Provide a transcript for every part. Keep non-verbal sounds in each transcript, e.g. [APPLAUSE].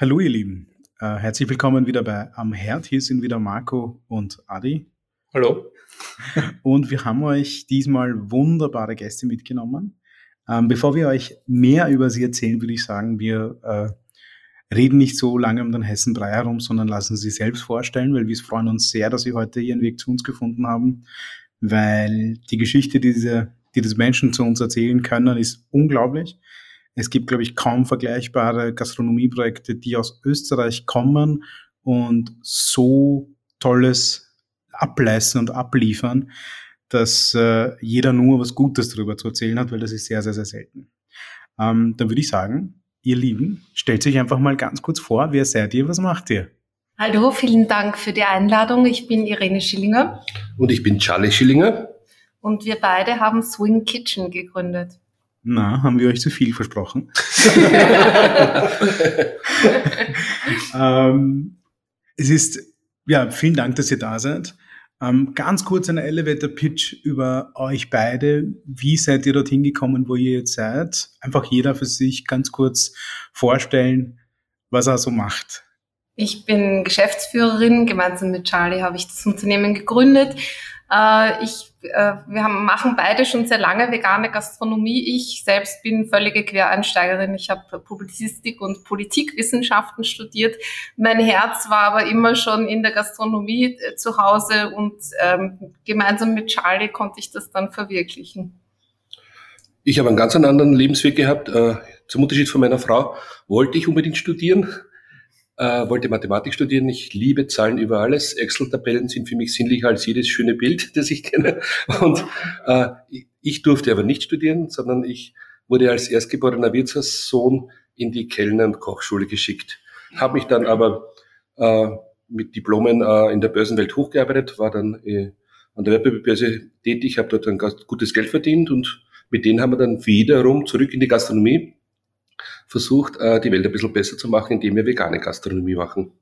Hallo ihr Lieben, äh, herzlich willkommen wieder bei Am Herd. Hier sind wieder Marco und Adi. Hallo. [LAUGHS] Und wir haben euch diesmal wunderbare Gäste mitgenommen. Ähm, bevor wir euch mehr über sie erzählen, würde ich sagen, wir äh, reden nicht so lange um den Hessenbrei herum, sondern lassen sie selbst vorstellen, weil wir freuen uns sehr, dass sie heute ihren Weg zu uns gefunden haben, weil die Geschichte, die diese, die diese Menschen zu uns erzählen können, ist unglaublich. Es gibt, glaube ich, kaum vergleichbare Gastronomieprojekte, die aus Österreich kommen und so tolles ableisten und abliefern, dass äh, jeder nur was Gutes darüber zu erzählen hat, weil das ist sehr, sehr, sehr selten. Ähm, dann würde ich sagen, ihr Lieben, stellt euch einfach mal ganz kurz vor, wer seid ihr, was macht ihr? Hallo, vielen Dank für die Einladung. Ich bin Irene Schillinger. Und ich bin Charlie Schillinger. Und wir beide haben Swing Kitchen gegründet. Na, haben wir euch zu viel versprochen? [LAUGHS] ähm, es ist, ja, vielen Dank, dass ihr da seid. Ähm, ganz kurz ein Elevator-Pitch über euch beide. Wie seid ihr dorthin gekommen, wo ihr jetzt seid? Einfach jeder für sich ganz kurz vorstellen, was er so macht. Ich bin Geschäftsführerin. Gemeinsam mit Charlie habe ich das Unternehmen gegründet. Äh, ich, äh, wir haben, machen beide schon sehr lange vegane Gastronomie. Ich selbst bin völlige Quereinsteigerin. Ich habe Publizistik und Politikwissenschaften studiert. Mein Herz war aber immer schon in der Gastronomie äh, zu Hause und ähm, gemeinsam mit Charlie konnte ich das dann verwirklichen. Ich habe einen ganz anderen Lebensweg gehabt. Äh, zum Unterschied von meiner Frau wollte ich unbedingt studieren äh, wollte Mathematik studieren. Ich liebe Zahlen über alles. Excel-Tabellen sind für mich sinnlicher als jedes schöne Bild, [LAUGHS] das ich kenne. Und äh, ich durfte aber nicht studieren, sondern ich wurde als erstgeborener Wirtshaussohn in die Kellner- und Kochschule geschickt. Habe mich dann aber äh, mit Diplomen äh, in der Börsenwelt hochgearbeitet, war dann äh, an der Werbebörse tätig, habe dort ein gutes Geld verdient und mit denen haben wir dann wiederum zurück in die Gastronomie versucht, äh, die Welt ein bisschen besser zu machen, indem wir vegane Gastronomie machen.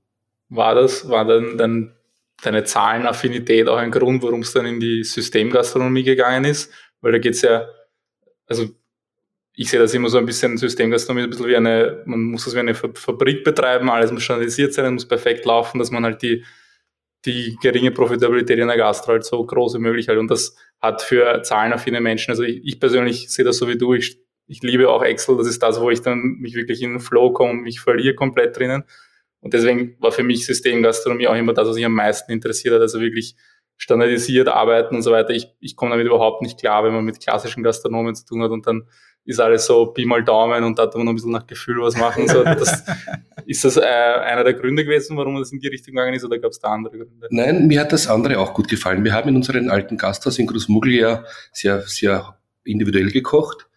War das, war dann, dann deine Zahlenaffinität auch ein Grund, warum es dann in die Systemgastronomie gegangen ist? Weil da geht es ja, also ich sehe das immer so ein bisschen Systemgastronomie, ein bisschen wie eine, man muss das wie eine Fabrik betreiben, alles muss standardisiert sein, muss perfekt laufen, dass man halt die, die geringe Profitabilität in der Gastro halt so groß wie möglich halt. Und das hat für zahlenaffine Menschen, also ich, ich persönlich sehe das so wie du, ich ich liebe auch Excel, das ist das, wo ich dann mich wirklich in den Flow komme, mich verliere komplett drinnen. Und deswegen war für mich Systemgastronomie auch immer das, was mich am meisten interessiert hat, also wirklich standardisiert arbeiten und so weiter. Ich, ich komme damit überhaupt nicht klar, wenn man mit klassischen Gastronomen zu tun hat und dann ist alles so Pi mal Daumen und da hat man noch ein bisschen nach Gefühl was machen. So, [LAUGHS] das, ist das äh, einer der Gründe gewesen, warum das in die Richtung gegangen ist oder gab es da andere Gründe? Nein, mir hat das andere auch gut gefallen. Wir haben in unserem alten Gasthaus in Großmuggel ja sehr, sehr individuell gekocht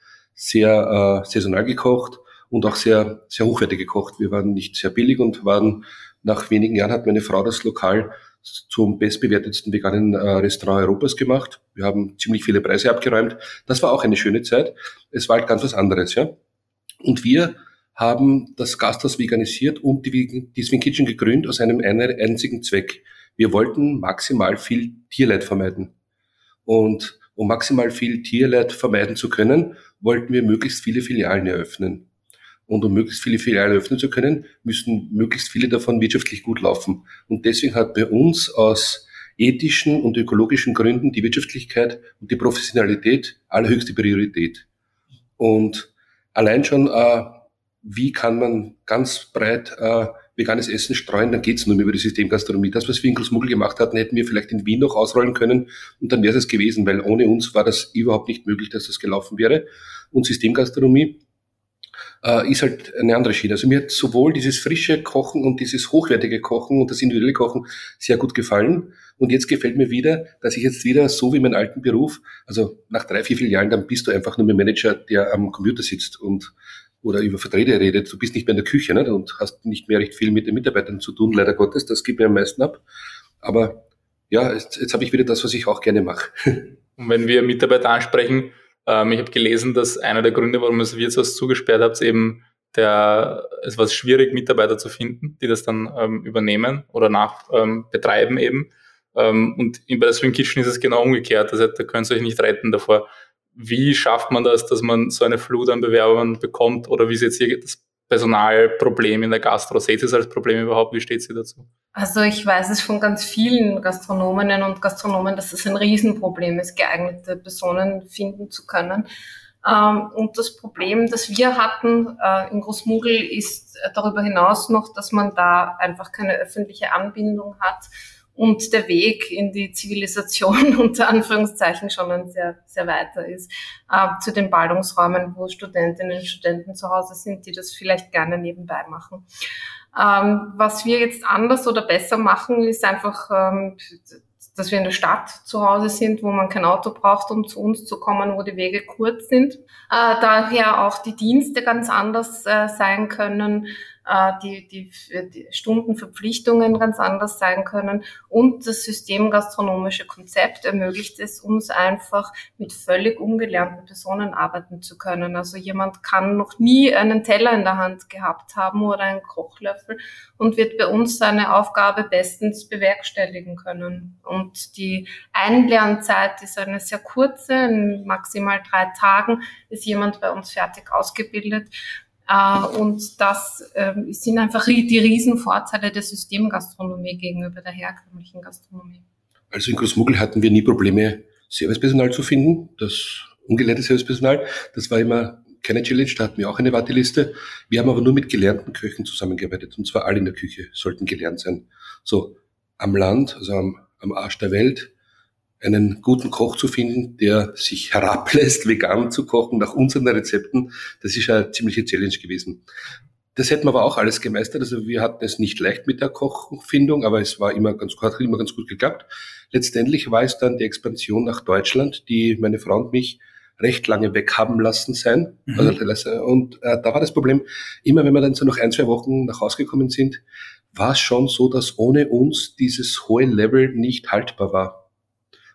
sehr äh, saisonal gekocht und auch sehr, sehr hochwertig gekocht. Wir waren nicht sehr billig und waren nach wenigen Jahren hat meine Frau das Lokal zum bestbewertetsten veganen äh, Restaurant Europas gemacht. Wir haben ziemlich viele Preise abgeräumt. Das war auch eine schöne Zeit. Es war halt ganz was anderes, ja. Und wir haben das Gasthaus veganisiert und die, die Swing Kitchen gegründet aus einem einzigen Zweck. Wir wollten maximal viel Tierleid vermeiden. Und um maximal viel Tierleid vermeiden zu können, wollten wir möglichst viele Filialen eröffnen. Und um möglichst viele Filialen eröffnen zu können, müssen möglichst viele davon wirtschaftlich gut laufen. Und deswegen hat bei uns aus ethischen und ökologischen Gründen die Wirtschaftlichkeit und die Professionalität allerhöchste Priorität. Und allein schon, äh, wie kann man ganz breit äh, veganes Essen streuen, dann geht's nur mehr über die Systemgastronomie. Das, was wir in Großmuggel gemacht hatten, hätten wir vielleicht in Wien noch ausrollen können und dann wäre es gewesen, weil ohne uns war das überhaupt nicht möglich, dass das gelaufen wäre. Und Systemgastronomie äh, ist halt eine andere Schiene. Also mir hat sowohl dieses frische Kochen und dieses hochwertige Kochen und das individuelle Kochen sehr gut gefallen. Und jetzt gefällt mir wieder, dass ich jetzt wieder so wie mein alten Beruf, also nach drei, vier Jahren, dann bist du einfach nur mehr Manager, der am Computer sitzt und oder über Verträge redet, du bist nicht mehr in der Küche ne, und hast nicht mehr recht viel mit den Mitarbeitern zu tun, leider Gottes, das gibt mir am meisten ab. Aber ja, jetzt, jetzt habe ich wieder das, was ich auch gerne mache. [LAUGHS] Und wenn wir Mitarbeiter ansprechen, ähm, ich habe gelesen, dass einer der Gründe, warum das Wirtshaus zugesperrt habt, eben der, es war schwierig, Mitarbeiter zu finden, die das dann ähm, übernehmen oder nach ähm, betreiben eben. Ähm, und bei der Swing Kitchen ist es genau umgekehrt. Also da könnt ihr euch nicht retten davor wie schafft man das, dass man so eine Flut an Bewerbern bekommt oder wie ist jetzt hier das Personalproblem in der Gastro? Seht ihr es als Problem überhaupt? Wie steht sie dazu? Also ich weiß es von ganz vielen Gastronominnen und Gastronomen, dass es ein Riesenproblem ist, geeignete Personen finden zu können. Ähm, und das Problem, das wir hatten äh, in Großmugel, ist darüber hinaus noch, dass man da einfach keine öffentliche Anbindung hat und der Weg in die Zivilisation [LAUGHS] unter Anführungszeichen schon ein sehr, sehr weiter ist, äh, zu den Ballungsräumen, wo Studentinnen und Studenten zu Hause sind, die das vielleicht gerne nebenbei machen. Ähm, was wir jetzt anders oder besser machen, ist einfach, ähm, dass wir in der Stadt zu Hause sind, wo man kein Auto braucht, um zu uns zu kommen, wo die Wege kurz sind. Äh, daher auch die Dienste ganz anders äh, sein können die, die, die Stundenverpflichtungen ganz anders sein können. Und das systemgastronomische Konzept ermöglicht es uns einfach, mit völlig ungelernten Personen arbeiten zu können. Also jemand kann noch nie einen Teller in der Hand gehabt haben oder einen Kochlöffel und wird bei uns seine Aufgabe bestens bewerkstelligen können. Und die Einlernzeit ist eine sehr kurze, in maximal drei Tagen ist jemand bei uns fertig ausgebildet. Äh, und das ähm, sind einfach die Riesenvorteile der Systemgastronomie gegenüber der herkömmlichen Gastronomie. Also in Großmuggel hatten wir nie Probleme, Servicepersonal zu finden, das ungelernte Servicepersonal. Das war immer keine Challenge, da hatten wir auch eine Warteliste. Wir haben aber nur mit gelernten Köchen zusammengearbeitet und zwar alle in der Küche sollten gelernt sein. So am Land, also am, am Arsch der Welt, einen guten Koch zu finden, der sich herablässt, [LAUGHS] vegan zu kochen nach unseren Rezepten, das ist eine ziemliche Challenge gewesen. Das hätten wir aber auch alles gemeistert. Also wir hatten es nicht leicht mit der Kochfindung, aber es war immer ganz, hat immer ganz gut geklappt. Letztendlich war es dann die Expansion nach Deutschland, die meine Frau und mich recht lange weg haben lassen sein. Mhm. Also, und äh, da war das Problem, immer wenn wir dann so nach ein, zwei Wochen nach Hause gekommen sind, war es schon so, dass ohne uns dieses hohe Level nicht haltbar war.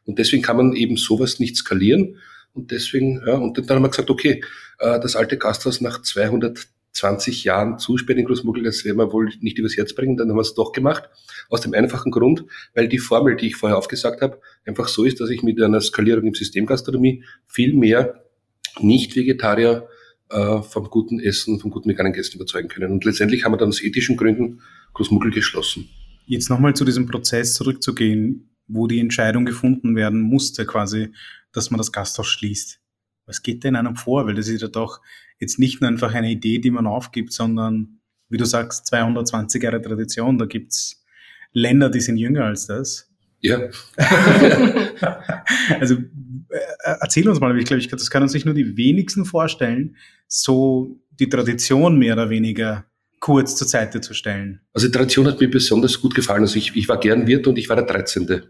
Und deswegen kann man eben sowas nicht skalieren. Und deswegen, ja, und dann haben wir gesagt, okay, äh, das alte Gasthaus nach 220 Jahren zusperren in Großmuggel, das werden wir wohl nicht übers Herz bringen. Dann haben wir es doch gemacht. Aus dem einfachen Grund, weil die Formel, die ich vorher aufgesagt habe, einfach so ist, dass ich mit einer Skalierung im System Gastronomie viel mehr Nicht-Vegetarier äh, vom guten Essen, vom guten veganen Gästen überzeugen können. Und letztendlich haben wir dann aus ethischen Gründen Großmuggel geschlossen. Jetzt nochmal zu diesem Prozess zurückzugehen wo die Entscheidung gefunden werden musste, quasi, dass man das Gasthaus schließt. Was geht denn einem vor? Weil das ist ja doch jetzt nicht nur einfach eine Idee, die man aufgibt, sondern, wie du sagst, 220 Jahre Tradition. Da gibt's Länder, die sind jünger als das. Ja. [LAUGHS] also äh, erzähl uns mal, ich glaube, ich, das können sich nur die wenigsten vorstellen, so die Tradition mehr oder weniger kurz zur Seite zu stellen. Also die Tradition hat mir besonders gut gefallen. Also ich, ich war gern Wirt und ich war der 13.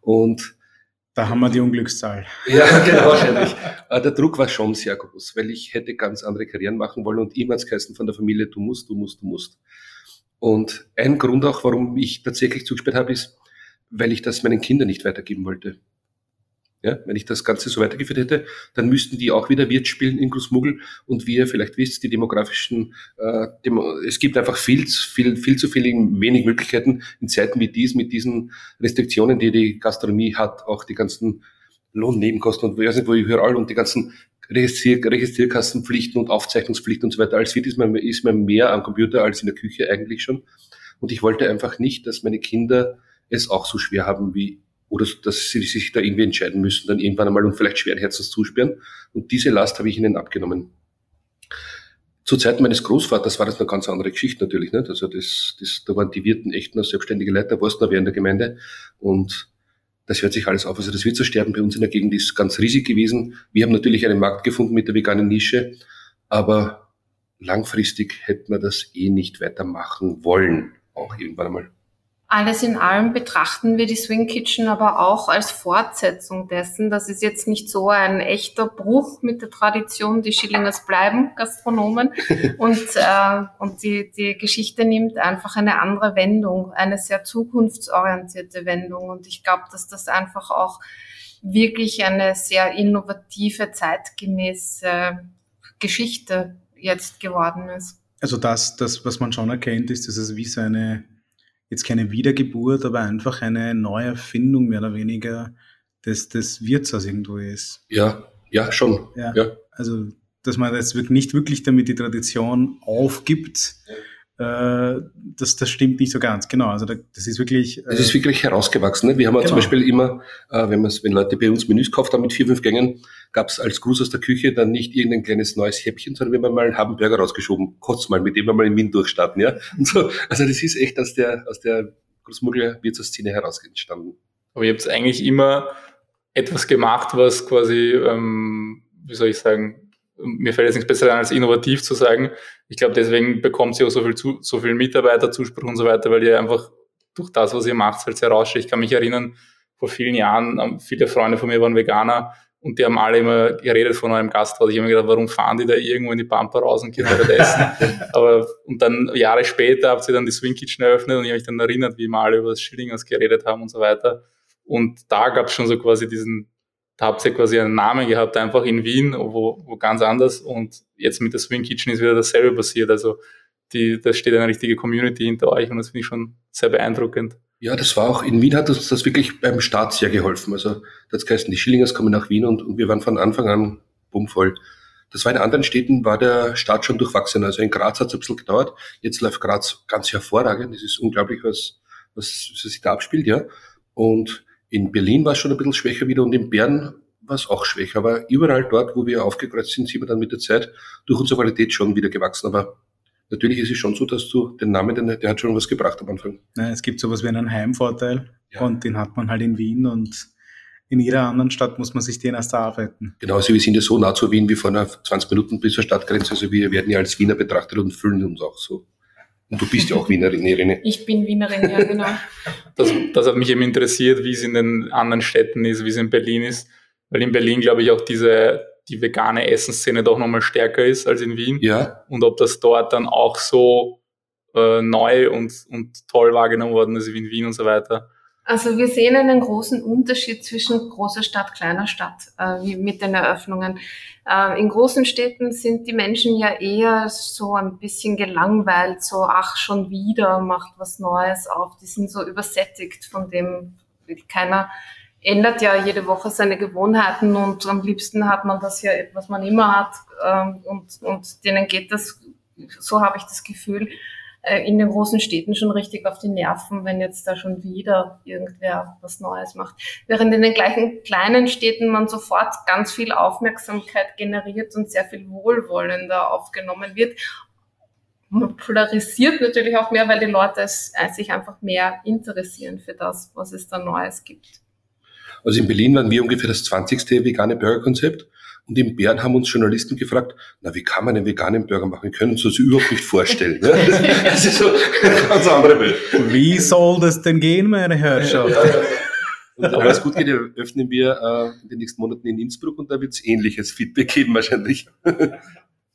Und da haben wir die Unglückszahl. Ja, [LAUGHS] genau, wahrscheinlich. Äh, der Druck war schon sehr groß, weil ich hätte ganz andere Karrieren machen wollen und immer geheißen von der Familie, du musst, du musst, du musst. Und ein Grund auch, warum ich tatsächlich zugesperrt habe, ist, weil ich das meinen Kindern nicht weitergeben wollte. Ja, wenn ich das Ganze so weitergeführt hätte, dann müssten die auch wieder Wirt spielen in Großmuggel und wie ihr vielleicht wisst, die demografischen, äh, Demo es gibt einfach viel, viel, viel zu viel, wenig Möglichkeiten in Zeiten wie dies, mit diesen Restriktionen, die die Gastronomie hat, auch die ganzen Lohnnebenkosten und weiß nicht, wo ich überall und die ganzen Registrier Registrierkassenpflichten und Aufzeichnungspflichten und so weiter. Als Wirt ist man, ist man mehr am Computer als in der Küche eigentlich schon. Und ich wollte einfach nicht, dass meine Kinder es auch so schwer haben wie oder dass sie sich da irgendwie entscheiden müssen, dann irgendwann einmal und vielleicht schweren Herzens zusperren. Und diese Last habe ich ihnen abgenommen. Zu Zeiten meines Großvaters war das eine ganz andere Geschichte natürlich. Nicht? Also das, das, da waren die Wirten echt noch selbstständige Leute, warst noch wer in der Gemeinde. Und das hört sich alles auf. Also das Wirtssterben bei uns in der Gegend ist ganz riesig gewesen. Wir haben natürlich einen Markt gefunden mit der veganen Nische, aber langfristig hätten wir das eh nicht weitermachen wollen, auch irgendwann einmal. Alles in allem betrachten wir die Swing Kitchen aber auch als Fortsetzung dessen. Das ist jetzt nicht so ein echter Bruch mit der Tradition. Die Schillingers bleiben [LAUGHS] Gastronomen und, äh, und die, die Geschichte nimmt einfach eine andere Wendung, eine sehr zukunftsorientierte Wendung. Und ich glaube, dass das einfach auch wirklich eine sehr innovative, zeitgemäße Geschichte jetzt geworden ist. Also das, das, was man schon erkennt, ist, dass es wie so eine jetzt keine Wiedergeburt, aber einfach eine Neuerfindung mehr oder weniger des, des Wirtshaus irgendwo ist. Ja, ja, schon. Ja. ja. Also dass man jetzt nicht wirklich damit die Tradition aufgibt, äh, das, das stimmt nicht so ganz. Genau, also das ist wirklich. Es äh, ist wirklich herausgewachsen. Ne? Wir haben genau. zum Beispiel immer, äh, wenn, wenn Leute bei uns Menüs gekauft haben mit vier, fünf Gängen, gab es als Gruß aus der Küche dann nicht irgendein kleines neues Häppchen, sondern wir haben mal einen Burger rausgeschoben. Kurz mal, mit dem wir mal in Wien durchstarten. Ja? So, also das ist echt aus der, aus der Großmuggler-Wirtshausszene heraus entstanden. Aber ihr habt eigentlich immer etwas gemacht, was quasi, ähm, wie soll ich sagen, mir fällt jetzt nichts besser an, als innovativ zu sagen. Ich glaube, deswegen bekommt sie auch so viel, zu, so viel Mitarbeiterzuspruch und so weiter, weil ihr einfach durch das, was ihr macht, halt sehr raussteht. Ich kann mich erinnern, vor vielen Jahren, ähm, viele Freunde von mir waren Veganer und die haben alle immer geredet von eurem Gasthaus. Ich habe mir gedacht, warum fahren die da irgendwo in die Pampa raus und gehen dort essen? [LAUGHS] Aber, und dann Jahre später habt ihr dann die Swing Kitchen eröffnet und ich habe mich dann erinnert, wie wir alle über das Schillingers geredet haben und so weiter. Und da gab es schon so quasi diesen da habt ihr quasi einen Namen gehabt, einfach in Wien, wo, wo ganz anders. Und jetzt mit der Swing Kitchen ist wieder dasselbe passiert. Also die, da steht eine richtige Community hinter euch und das finde ich schon sehr beeindruckend. Ja, das war auch, in Wien hat uns das wirklich beim Start sehr geholfen. Also das heißt, die Schillingers kommen nach Wien und, und wir waren von Anfang an bummvoll. Das war in anderen Städten, war der Start schon durchwachsen. Also in Graz hat es ein bisschen gedauert. Jetzt läuft Graz ganz hervorragend. Es ist unglaublich, was, was, was sich da abspielt, ja. Und in Berlin war es schon ein bisschen schwächer wieder und in Bern war es auch schwächer. Aber überall dort, wo wir aufgekreuzt sind, sind wir dann mit der Zeit durch unsere Qualität schon wieder gewachsen. Aber natürlich ist es schon so, dass du den Namen, der, der hat schon was gebracht am Anfang. Ja, es gibt sowas wie einen Heimvorteil ja. und den hat man halt in Wien und in jeder anderen Stadt muss man sich den erst erarbeiten. Genau, also wir sind ja so nah zu Wien wie vor einer 20 Minuten bis zur Stadtgrenze. Also wir werden ja als Wiener betrachtet und fühlen uns auch so. Und du bist ja auch Wienerin, [LAUGHS] Irene. Ich bin Wienerin, ja, genau. [LAUGHS] das, das hat mich eben interessiert, wie es in den anderen Städten ist, wie es in Berlin ist. Weil in Berlin, glaube ich, auch diese, die vegane Essensszene doch nochmal stärker ist als in Wien. Ja. Und ob das dort dann auch so äh, neu und, und toll wahrgenommen worden ist wie in Wien und so weiter. Also wir sehen einen großen Unterschied zwischen großer Stadt, kleiner Stadt, äh, wie mit den Eröffnungen. Äh, in großen Städten sind die Menschen ja eher so ein bisschen gelangweilt, so ach schon wieder macht was Neues auf. Die sind so übersättigt von dem, keiner ändert ja jede Woche seine Gewohnheiten und am liebsten hat man das ja, was man immer hat ähm, und, und denen geht das, so habe ich das Gefühl, äh, in den großen Städten schon richtig auf die Nerven, wenn jetzt da schon wieder irgendwer was Neues macht. Während in den gleichen kleinen Städten man sofort ganz viel Aufmerksamkeit generiert und sehr viel wohlwollender aufgenommen wird. Man polarisiert natürlich auch mehr, weil die Leute äh, sich einfach mehr interessieren für das, was es da Neues gibt. Also in Berlin waren wir ungefähr das 20. vegane Burgerkonzept und in Bern haben uns Journalisten gefragt, na, wie kann man einen veganen Burger machen? Können Sie uns überhaupt nicht vorstellen. Ne? [LAUGHS] Das, ist so eine ganz andere Welt. Wie soll das denn gehen, meine Herrschaft? Ja, ja, ja. Und wenn es gut geht, öffnen wir äh, in den nächsten Monaten in Innsbruck und da wird es ähnliches Feedback geben wahrscheinlich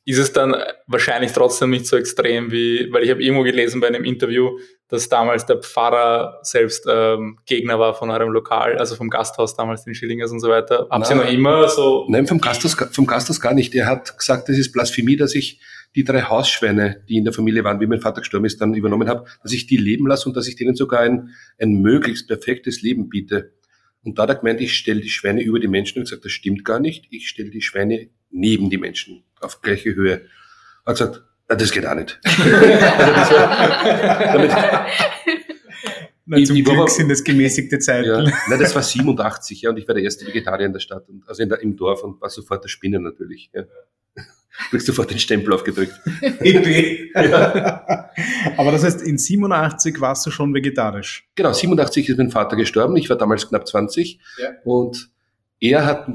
ist es dann wahrscheinlich trotzdem nicht so extrem wie, weil ich habe irgendwo gelesen bei einem Interview, dass damals der Pfarrer selbst ähm, Gegner war von eurem Lokal, also vom Gasthaus damals, den Schillingers und so weiter. Habt ihr noch immer so? Nein, vom Gasthaus, vom Gasthaus gar nicht. Er hat gesagt, das ist Blasphemie, dass ich die drei Hausschweine, die in der Familie waren, wie mein Vater gestorben ist, dann übernommen habe, dass ich die leben lasse und dass ich denen sogar ein, ein möglichst perfektes Leben biete. Und da hat er gemeint, ich stelle die Schweine über die Menschen und gesagt, das stimmt gar nicht. Ich stelle die Schweine neben die Menschen auf gleiche Höhe. Hat gesagt, ah, das geht auch nicht. [LAUGHS] also [LAUGHS] damit, Na, zum ich, Glück war, sind das gemäßigte Zeiten. Ja, nein, das war 87, ja, und ich war der erste Vegetarier in der Stadt, und, also in der, im Dorf und war sofort der Spinner natürlich. Ja. [LAUGHS] Du hast sofort den Stempel aufgedrückt. ja. Aber das heißt, in 87 warst du schon vegetarisch? Genau, 87 ist mein Vater gestorben. Ich war damals knapp 20. Ja. Und er hat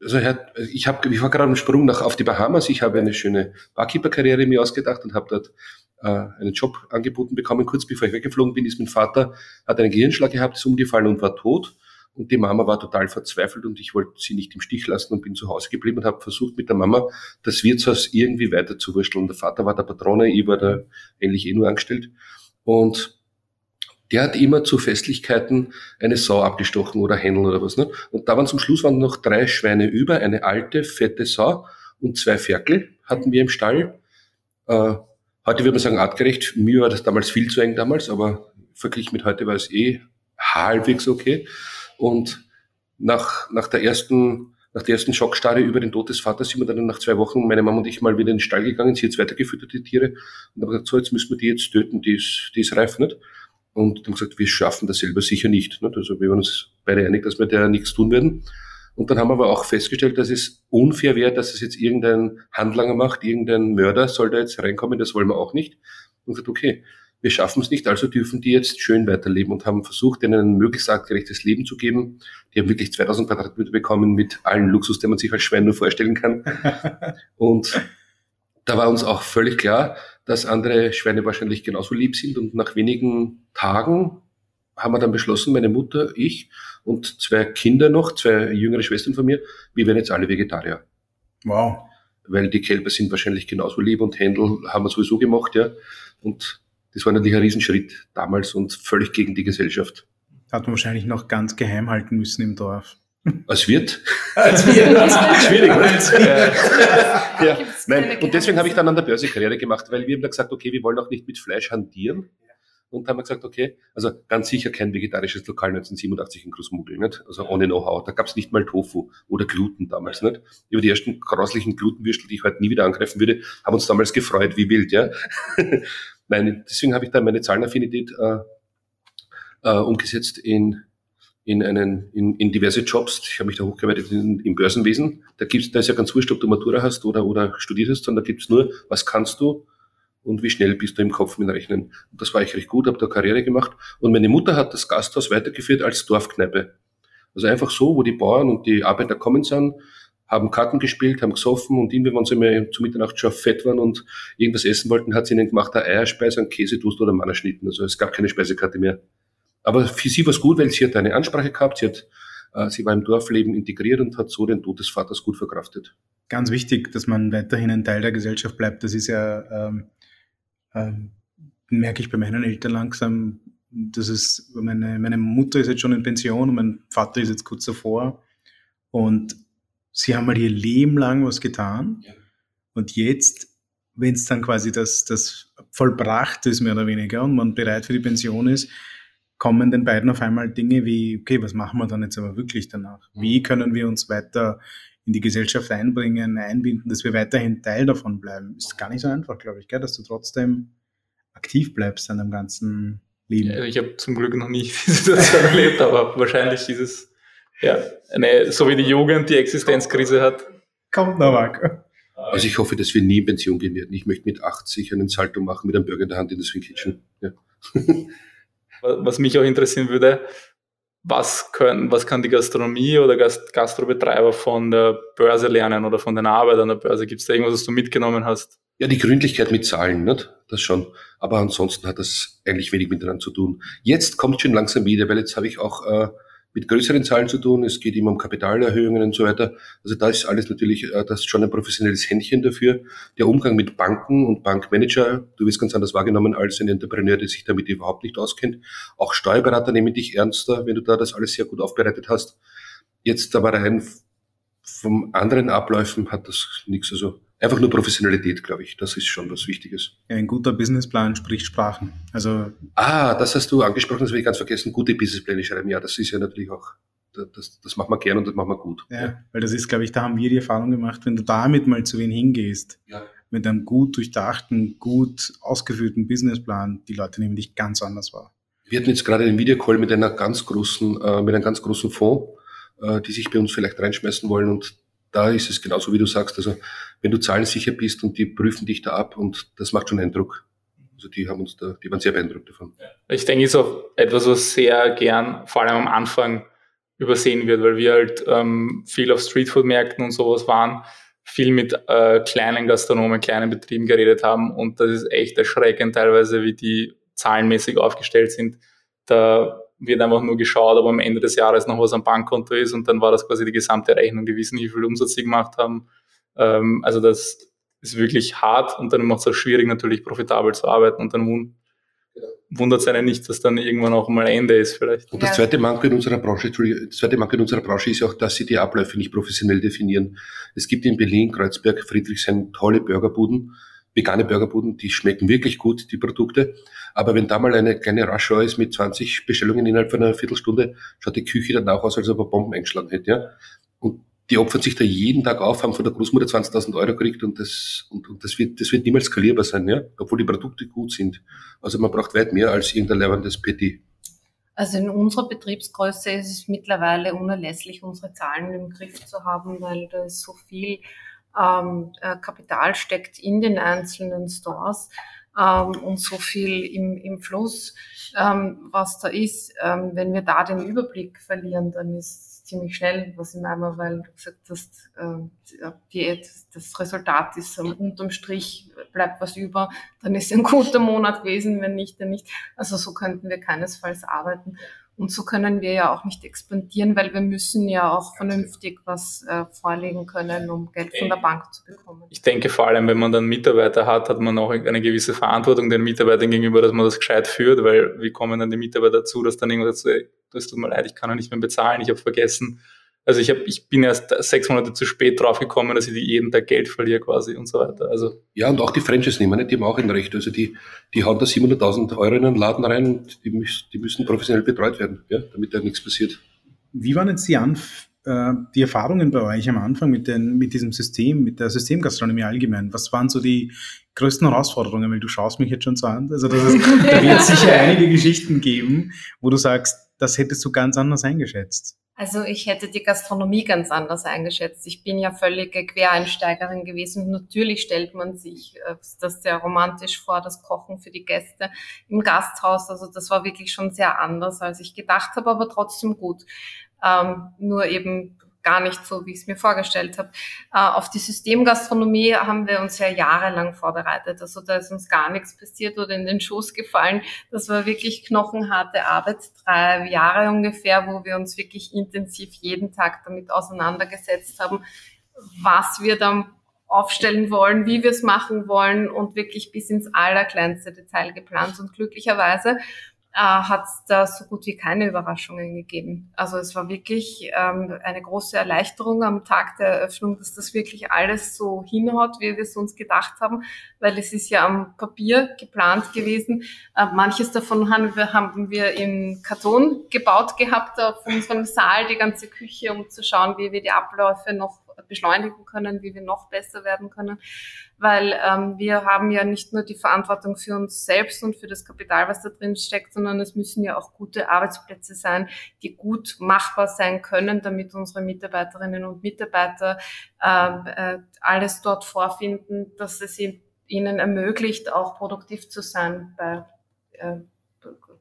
also ich, hab, ich war gerade im Sprung nach auf die Bahamas. Ich habe eine schöne Barkeeper-Karriere mir ausgedacht und habe dort äh, einen Job angeboten bekommen. Kurz bevor ich weggeflogen bin, ist mein Vater, hat einen Gehirnschlag gehabt, ist umgefallen und war tot. Und die Mama war total verzweifelt und ich wollte sie nicht im Stich lassen und bin zu Hause geblieben und habe versucht mit der Mama das Wirtshaus irgendwie weiter zu wursteln. Der Vater war der Patrone, ich war da ähnlich eh nur angestellt. Und der hat immer zu Festlichkeiten eine Sau abgestochen oder Händel oder was. Ne? Und da waren zum Schluss waren noch drei Schweine über, eine alte, fette Sau und zwei Ferkel hatten wir im Stall. Äh, heute würde man sagen artgerecht. Mir war das damals viel zu eng damals, aber verglichen mit heute war es eh halbwegs okay. Und nach, nach der ersten nach der ersten Schockstarre über den Tod des Vaters sind wir dann nach zwei Wochen, meine Mama und ich, mal wieder in den Stall gegangen, sie jetzt weitergefüttert, die Tiere, und haben gesagt, so, jetzt müssen wir die jetzt töten, die ist, die ist reif, nicht? Und haben gesagt, wir schaffen das selber sicher nicht. Also wir waren uns beide einig, dass wir da nichts tun werden. Und dann haben wir aber auch festgestellt, dass es unfair wäre, dass es jetzt irgendein Handlanger macht, irgendein Mörder soll da jetzt reinkommen, das wollen wir auch nicht. Und gesagt, okay, wir schaffen es nicht, also dürfen die jetzt schön weiterleben und haben versucht, ihnen ein möglichst artgerechtes Leben zu geben. Die haben wirklich 2000 Quadratmeter bekommen mit allen Luxus, den man sich als Schwein nur vorstellen kann. [LAUGHS] und da war uns auch völlig klar, dass andere Schweine wahrscheinlich genauso lieb sind. Und nach wenigen Tagen haben wir dann beschlossen, meine Mutter, ich und zwei Kinder noch, zwei jüngere Schwestern von mir, wir werden jetzt alle Vegetarier. Wow. Weil die Kälber sind wahrscheinlich genauso lieb und Händel haben wir sowieso gemacht, ja. Und das war natürlich ein Riesenschritt damals und völlig gegen die Gesellschaft. Hat man wahrscheinlich noch ganz geheim halten müssen im Dorf. Als Wirt? [LAUGHS] Als Wirt. Schwierig, oder? Als Wirt. ja. Nein. Und deswegen habe ich dann an der Börse Karriere gemacht, weil wir haben da gesagt, okay, wir wollen auch nicht mit Fleisch hantieren. Und haben wir gesagt, okay, also ganz sicher kein vegetarisches Lokal 1987 in Großmugel, nicht? Also ohne Know-how. Da gab es nicht mal Tofu oder Gluten damals, nicht? Über die ersten grauslichen Glutenwürstel, die ich heute nie wieder angreifen würde, haben uns damals gefreut, wie wild, ja. [LAUGHS] meine, deswegen habe ich dann meine Zahlenaffinität äh, äh, umgesetzt in, in, einen, in, in diverse Jobs. Ich habe mich da hochgearbeitet in, im Börsenwesen. Da gibt's, da ist ja ganz wurscht, ob du Matura hast oder, oder studiert hast, sondern da gibt's nur, was kannst du und wie schnell bist du im Kopf mit Rechnen. Und das war ich recht gut, habe da Karriere gemacht. Und meine Mutter hat das Gasthaus weitergeführt als Dorfkneipe. Also einfach so, wo die Bauern und die Arbeiter kommen sind, haben Karten gespielt, haben gesoffen und irgendwie, wenn sie mal zu Mitternacht schon fett waren und irgendwas essen wollten, hat sie ihnen gemacht, eine Eierspeise, ein Käsetoast oder Mannerschnitten. Also es gab keine Speisekarte mehr. Aber für sie war es gut, weil sie hat eine Ansprache gehabt, sie hat, äh, sie war im Dorfleben integriert und hat so den Tod des Vaters gut verkraftet. Ganz wichtig, dass man weiterhin ein Teil der Gesellschaft bleibt. Das ist ja, ähm, ähm, merke ich bei meinen Eltern langsam, das ist, meine, meine Mutter ist jetzt schon in Pension und mein Vater ist jetzt kurz davor. Und sie haben mal ihr Leben lang was getan ja. und jetzt, wenn es dann quasi das, das vollbracht ist, mehr oder weniger, und man bereit für die Pension ist, kommen den beiden auf einmal Dinge wie, okay, was machen wir dann jetzt aber wirklich danach? Mhm. Wie können wir uns weiter in die Gesellschaft einbringen, einbinden, dass wir weiterhin Teil davon bleiben? Ist gar nicht so einfach, glaube ich, gell? dass du trotzdem aktiv bleibst an dem ganzen Leben. Ja, ich habe zum Glück noch nie diese [LAUGHS] Situation erlebt, aber wahrscheinlich ist es ja, eine, so wie die Jugend die Existenzkrise hat. Kommt noch, Marco. Also ich hoffe, dass wir nie in Pension gehen werden. Ich möchte mit 80 einen Salto machen mit einem Burger in der Hand in der Swing Kitchen. Ja. [LAUGHS] Was mich auch interessieren würde, was, können, was kann die Gastronomie oder Gast, Gastrobetreiber von der Börse lernen oder von den Arbeitern an der Börse? Gibt es da irgendwas, was du mitgenommen hast? Ja, die Gründlichkeit mit Zahlen, nicht? das schon. Aber ansonsten hat das eigentlich wenig miteinander zu tun. Jetzt kommt schon langsam wieder, weil jetzt habe ich auch äh, mit größeren Zahlen zu tun. Es geht immer um Kapitalerhöhungen und so weiter. Also da ist alles natürlich, äh, das ist schon ein professionelles Händchen dafür. Der Umgang mit Banken und Bankmanager, du wirst ganz anders wahrgenommen als ein Entrepreneur, der sich damit überhaupt nicht auskennt. Auch Steuerberater nehmen dich ernster, wenn du da das alles sehr gut aufbereitet hast. Jetzt aber rein vom anderen Abläufen hat das nichts. Also einfach nur Professionalität, glaube ich. Das ist schon was Wichtiges. Ja, ein guter Businessplan spricht Sprachen. Also ah, das hast du angesprochen, das will ich ganz vergessen. Gute Businesspläne schreiben, ja, das ist ja natürlich auch, das, das machen wir gern und das machen wir gut. Ja, ja, weil das ist, glaube ich, da haben wir die Erfahrung gemacht, wenn du damit mal zu wen hingehst, ja. mit einem gut durchdachten, gut ausgeführten Businessplan, die Leute nehmen dich ganz anders wahr. Wir hatten jetzt gerade einen Videocall mit einer ganz großen, äh, mit einem ganz großen Fonds, äh, die sich bei uns vielleicht reinschmeißen wollen und da ist es genauso, wie du sagst. Also wenn du zahlensicher bist und die prüfen dich da ab und das macht schon Eindruck. Also die haben uns da, die waren sehr beeindruckt davon. Ich denke, ist auch etwas, was sehr gern, vor allem am Anfang, übersehen wird, weil wir halt ähm, viel auf Streetfood-Märkten und sowas waren, viel mit äh, kleinen Gastronomen, kleinen Betrieben geredet haben und das ist echt erschreckend teilweise, wie die zahlenmäßig aufgestellt sind. Da wird einfach nur geschaut, ob am Ende des Jahres noch was am Bankkonto ist und dann war das quasi die gesamte Rechnung. Die wissen, wie viel Umsatz sie gemacht haben. Ähm, also das ist wirklich hart und dann macht es auch schwierig, natürlich profitabel zu arbeiten und dann wundert es einen nicht, dass dann irgendwann auch mal Ende ist vielleicht. Und das zweite Manko in unserer Branche, das zweite Manko in unserer Branche ist auch, dass sie die Abläufe nicht professionell definieren. Es gibt in Berlin, Kreuzberg, Friedrichshain tolle Burgerbuden, vegane Burgerbuden, die schmecken wirklich gut, die Produkte. Aber wenn da mal eine kleine Rush Hour ist mit 20 Bestellungen innerhalb von einer Viertelstunde, schaut die Küche danach aus, als ob er Bomben eingeschlagen hätte. Ja? Und die opfern sich da jeden Tag auf, haben von der Großmutter 20.000 Euro gekriegt und das, und, und das wird, das wird niemals skalierbar sein, ja, obwohl die Produkte gut sind. Also man braucht weit mehr als irgendein lebendes Petit. Also in unserer Betriebsgröße ist es mittlerweile unerlässlich, unsere Zahlen im Griff zu haben, weil da so viel ähm, äh, Kapital steckt in den einzelnen Stores ähm, und so viel im, im Fluss, ähm, was da ist. Ähm, wenn wir da den Überblick verlieren, dann ist ziemlich schnell was im Eimer, weil du gesagt hast, äh, die, das Resultat ist ähm, unterm Strich bleibt was über, dann ist ein guter Monat gewesen, wenn nicht, dann nicht. Also so könnten wir keinesfalls arbeiten. Und so können wir ja auch nicht expandieren, weil wir müssen ja auch vernünftig was äh, vorlegen können, um Geld von der Bank zu bekommen. Ich denke vor allem, wenn man dann Mitarbeiter hat, hat man auch eine gewisse Verantwortung den Mitarbeitern gegenüber, dass man das gescheit führt, weil wie kommen dann die Mitarbeiter dazu, dass dann irgendwas so, das tut mir leid, ich kann ja nicht mehr bezahlen, ich habe vergessen, also ich, hab, ich bin erst sechs Monate zu spät draufgekommen, dass ich jeden Tag Geld verliere quasi und so weiter. Also ja, und auch die Franchise-Nehmer, die haben auch ein Recht. Also die, die hauen da 700.000 Euro in einen Laden rein und die, müssen, die müssen professionell betreut werden, ja, damit da nichts passiert. Wie waren jetzt die, Anf äh, die Erfahrungen bei euch am Anfang mit, den, mit diesem System, mit der Systemgastronomie allgemein? Was waren so die größten Herausforderungen? Weil du schaust mich jetzt schon so an. Also das ist, [LAUGHS] da wird es sicher einige Geschichten geben, wo du sagst, das hättest du ganz anders eingeschätzt. Also ich hätte die Gastronomie ganz anders eingeschätzt. Ich bin ja völlige Quereinsteigerin gewesen. natürlich stellt man sich äh, das sehr romantisch vor, das Kochen für die Gäste im Gasthaus. Also das war wirklich schon sehr anders, als ich gedacht habe, aber trotzdem gut. Ähm, nur eben gar nicht so, wie ich es mir vorgestellt habe. Äh, auf die Systemgastronomie haben wir uns ja jahrelang vorbereitet. Also da ist uns gar nichts passiert oder in den Schoß gefallen. Das war wirklich knochenharte Arbeit, drei Jahre ungefähr, wo wir uns wirklich intensiv jeden Tag damit auseinandergesetzt haben, was wir dann aufstellen wollen, wie wir es machen wollen und wirklich bis ins allerkleinste Detail geplant. Und glücklicherweise äh, hat es da so gut wie keine Überraschungen gegeben. Also es war wirklich ähm, eine große Erleichterung am Tag der Eröffnung, dass das wirklich alles so hinhaut, wie wir es uns gedacht haben, weil es ist ja am Papier geplant gewesen. Äh, manches davon haben wir, haben wir in Karton gebaut gehabt auf unserem Saal, die ganze Küche, um zu schauen, wie wir die Abläufe noch beschleunigen können, wie wir noch besser werden können. Weil ähm, wir haben ja nicht nur die Verantwortung für uns selbst und für das Kapital, was da drin steckt, sondern es müssen ja auch gute Arbeitsplätze sein, die gut machbar sein können, damit unsere Mitarbeiterinnen und Mitarbeiter äh, äh, alles dort vorfinden, dass es ihnen ermöglicht, auch produktiv zu sein bei äh,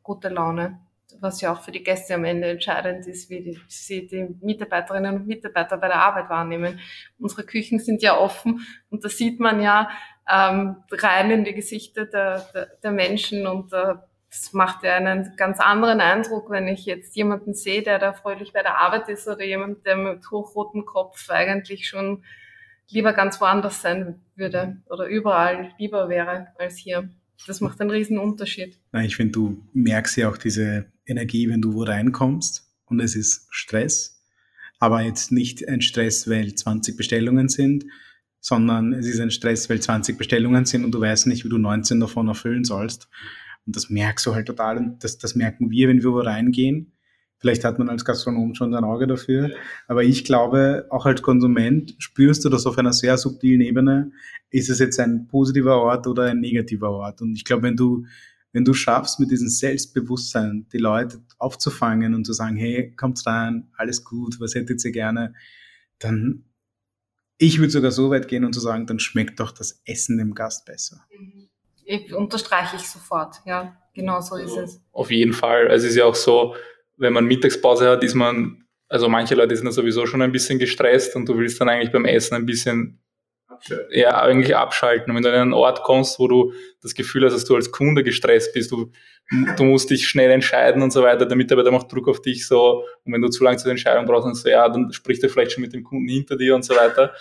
guter Laune was ja auch für die Gäste am Ende entscheidend ist, wie die, sie die Mitarbeiterinnen und Mitarbeiter bei der Arbeit wahrnehmen. Unsere Küchen sind ja offen und da sieht man ja ähm, rein in die Gesichter der, der, der Menschen und äh, das macht ja einen ganz anderen Eindruck, wenn ich jetzt jemanden sehe, der da fröhlich bei der Arbeit ist oder jemand, der mit hochrotem Kopf eigentlich schon lieber ganz woanders sein würde oder überall lieber wäre als hier. Das macht einen riesen Unterschied. Ich finde, du merkst ja auch diese Energie, wenn du wo reinkommst und es ist Stress, aber jetzt nicht ein Stress, weil 20 Bestellungen sind, sondern es ist ein Stress, weil 20 Bestellungen sind und du weißt nicht, wie du 19 davon erfüllen sollst. Und das merkst du halt total und das, das merken wir, wenn wir wo reingehen. Vielleicht hat man als Gastronom schon ein Auge dafür, aber ich glaube, auch als Konsument spürst du das auf einer sehr subtilen Ebene. Ist es jetzt ein positiver Ort oder ein negativer Ort? Und ich glaube, wenn du wenn du schaffst, mit diesem Selbstbewusstsein die Leute aufzufangen und zu sagen, hey, kommt rein, alles gut, was hättet ihr gerne, dann, ich würde sogar so weit gehen und zu sagen, dann schmeckt doch das Essen dem Gast besser. Mhm. Ich unterstreiche ich sofort, ja, genau so ist es. Auf jeden Fall. Also es ist ja auch so, wenn man Mittagspause hat, ist man, also manche Leute sind ja sowieso schon ein bisschen gestresst und du willst dann eigentlich beim Essen ein bisschen ja, eigentlich abschalten. wenn du an einen Ort kommst, wo du das Gefühl hast, dass du als Kunde gestresst bist, du, du musst dich schnell entscheiden und so weiter, der Mitarbeiter macht Druck auf dich so, und wenn du zu lange zur Entscheidung brauchst, dann so, ja, dann spricht er vielleicht schon mit dem Kunden hinter dir und so weiter.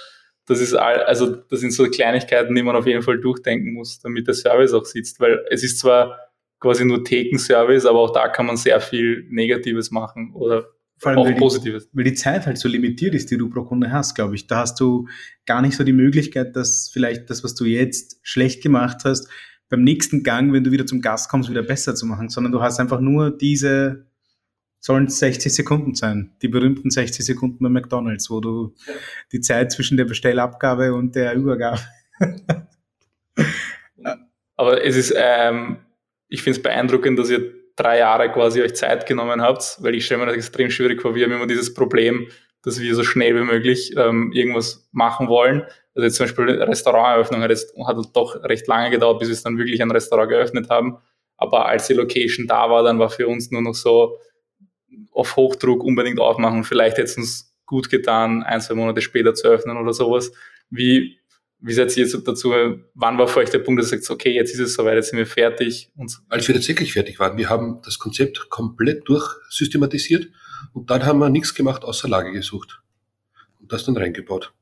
Das ist all, also, das sind so Kleinigkeiten, die man auf jeden Fall durchdenken muss, damit der Service auch sitzt, weil es ist zwar quasi nur Thekenservice, aber auch da kann man sehr viel Negatives machen oder vor allem, auch weil Positives. Die, weil die Zeit halt so limitiert ist, die du pro Kunde hast, glaube ich. Da hast du gar nicht so die Möglichkeit, dass vielleicht das, was du jetzt schlecht gemacht hast, beim nächsten Gang, wenn du wieder zum Gast kommst, wieder besser zu machen, sondern du hast einfach nur diese sollen es 60 Sekunden sein. Die berühmten 60 Sekunden bei McDonalds, wo du die Zeit zwischen der Bestellabgabe und der Übergabe. [LAUGHS] Aber es ist, ähm, ich finde es beeindruckend, dass ihr drei Jahre quasi euch Zeit genommen habt, weil ich stelle mir das extrem schwierig vor. Wir haben immer dieses Problem, dass wir so schnell wie möglich ähm, irgendwas machen wollen. Also jetzt zum Beispiel Restauranteröffnung hat jetzt hat doch recht lange gedauert, bis wir es dann wirklich ein Restaurant geöffnet haben. Aber als die Location da war, dann war für uns nur noch so auf Hochdruck unbedingt aufmachen. Vielleicht hätte es uns gut getan, ein, zwei Monate später zu öffnen oder sowas. Wie, wie seid ihr jetzt dazu? Wann war für euch der Punkt, dass ihr sagt, okay, jetzt ist es soweit, jetzt sind wir fertig? Und Als wir tatsächlich fertig waren, wir haben das Konzept komplett durchsystematisiert und dann haben wir nichts gemacht, außer Lage gesucht und das dann reingebaut.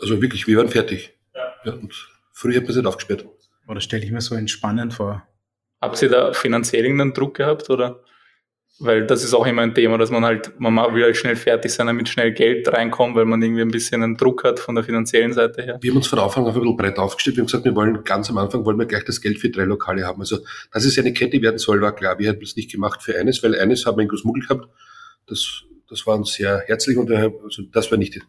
Also wirklich, wir waren fertig. Ja. ja und früher hat man es nicht aufgesperrt. Oder stelle ich mir so entspannend vor. Habt ihr da finanziell irgendeinen Druck gehabt oder? Weil das ist auch immer ein Thema, dass man halt, man will halt schnell fertig sein, damit schnell Geld reinkommt, weil man irgendwie ein bisschen einen Druck hat von der finanziellen Seite her. Wir haben uns von Anfang an ein bisschen breit aufgestellt. Wir haben gesagt, wir wollen ganz am Anfang wollen wir gleich das Geld für drei Lokale haben. Also, dass es eine Kette werden soll, war klar. Wir hätten es nicht gemacht für eines, weil eines haben wir in Großmuggel gehabt. Das, das war uns sehr herzlich und also das war nicht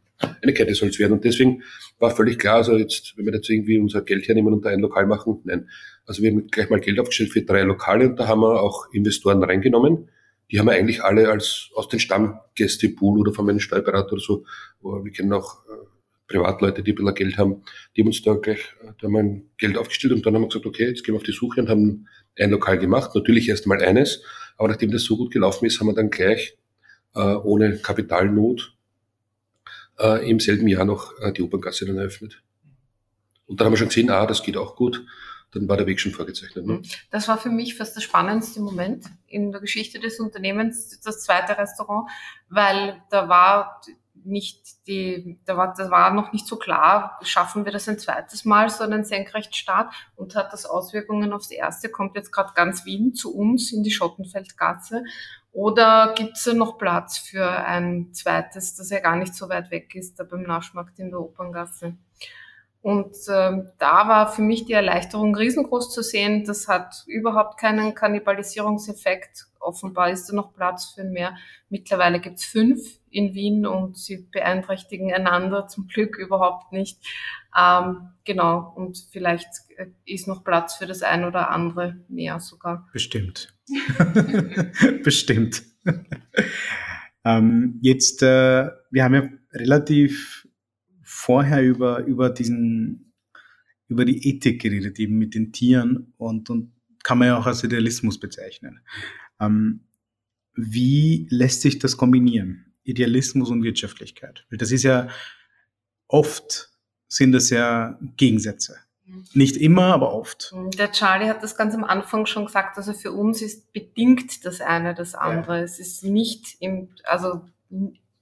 eine Kette soll es werden. Und deswegen war völlig klar, also jetzt, wenn wir jetzt irgendwie unser Geld hernehmen und da ein Lokal machen, nein. Also wir haben gleich mal Geld aufgestellt für drei Lokale und da haben wir auch Investoren reingenommen die haben wir eigentlich alle als aus den Stammgästepool oder von meinem Steuerberater oder so. Wir kennen auch äh, Privatleute, die ein bisschen Geld haben, die haben uns da gleich da haben wir Geld aufgestellt und dann haben wir gesagt, okay, jetzt gehen wir auf die Suche und haben ein Lokal gemacht. Natürlich erst mal eines, aber nachdem das so gut gelaufen ist, haben wir dann gleich äh, ohne Kapitalnot äh, im selben Jahr noch äh, die Operngasse dann eröffnet. Und dann haben wir schon gesehen, ah, das geht auch gut dann war der Weg schon vorgezeichnet. Ne? Das war für mich fast der spannendste Moment in der Geschichte des Unternehmens, das zweite Restaurant, weil da war nicht die, da war, das war noch nicht so klar, schaffen wir das ein zweites Mal, so einen Senkrechtstart und hat das Auswirkungen aufs erste, kommt jetzt gerade ganz Wien zu uns in die Schottenfeldgasse oder gibt es noch Platz für ein zweites, das ja gar nicht so weit weg ist, da beim Naschmarkt in der Operngasse? Und ähm, da war für mich die Erleichterung riesengroß zu sehen. Das hat überhaupt keinen Kannibalisierungseffekt. Offenbar ist da noch Platz für mehr. Mittlerweile gibt's fünf in Wien und sie beeinträchtigen einander zum Glück überhaupt nicht. Ähm, genau, und vielleicht äh, ist noch Platz für das ein oder andere mehr sogar. Bestimmt. [LAUGHS] Bestimmt. [LAUGHS] ähm, jetzt, äh, wir haben ja relativ vorher über, über diesen, über die Ethik geredet, eben mit den Tieren und, und kann man ja auch als Idealismus bezeichnen. Ähm, wie lässt sich das kombinieren? Idealismus und Wirtschaftlichkeit. Weil das ist ja oft sind das ja Gegensätze. Nicht immer, aber oft. Der Charlie hat das ganz am Anfang schon gesagt, also für uns ist bedingt das eine das andere. Ja. Es ist nicht im, also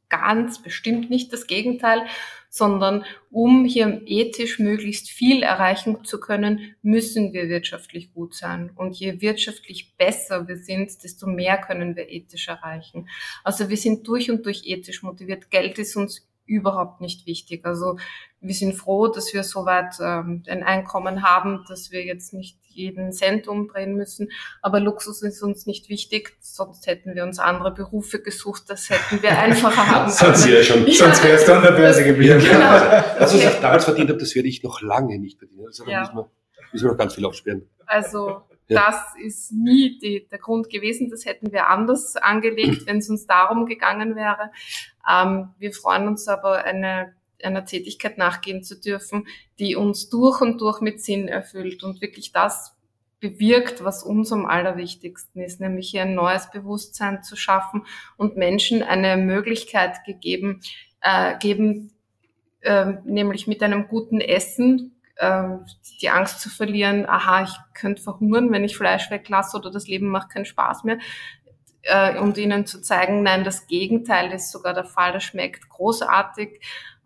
ganz bestimmt nicht das Gegenteil, sondern um hier ethisch möglichst viel erreichen zu können, müssen wir wirtschaftlich gut sein. Und je wirtschaftlich besser wir sind, desto mehr können wir ethisch erreichen. Also wir sind durch und durch ethisch motiviert. Geld ist uns überhaupt nicht wichtig. Also wir sind froh, dass wir soweit ähm, ein Einkommen haben, dass wir jetzt nicht jeden Cent umdrehen müssen. Aber Luxus ist uns nicht wichtig, sonst hätten wir uns andere Berufe gesucht, das hätten wir einfacher [LAUGHS] haben können. sonst ja schon, ja. sonst wärst du an der Börse [LAUGHS] geblieben. Genau. Also was ich damals verdient habe, das werde ich noch lange nicht verdienen. Also ja. müssen, wir, müssen wir noch ganz viel aufsperren. Also ja. Das ist nie die, der Grund gewesen. Das hätten wir anders angelegt, wenn es uns darum gegangen wäre. Ähm, wir freuen uns aber, eine, einer Tätigkeit nachgehen zu dürfen, die uns durch und durch mit Sinn erfüllt und wirklich das bewirkt, was uns am allerwichtigsten ist, nämlich hier ein neues Bewusstsein zu schaffen und Menschen eine Möglichkeit gegeben, äh, geben, äh, nämlich mit einem guten Essen äh, die Angst zu verlieren, aha, ich könnte verhungern, wenn ich Fleisch weglasse oder das Leben macht keinen Spaß mehr. Äh, und ihnen zu zeigen, nein, das Gegenteil ist sogar der Fall, das schmeckt großartig.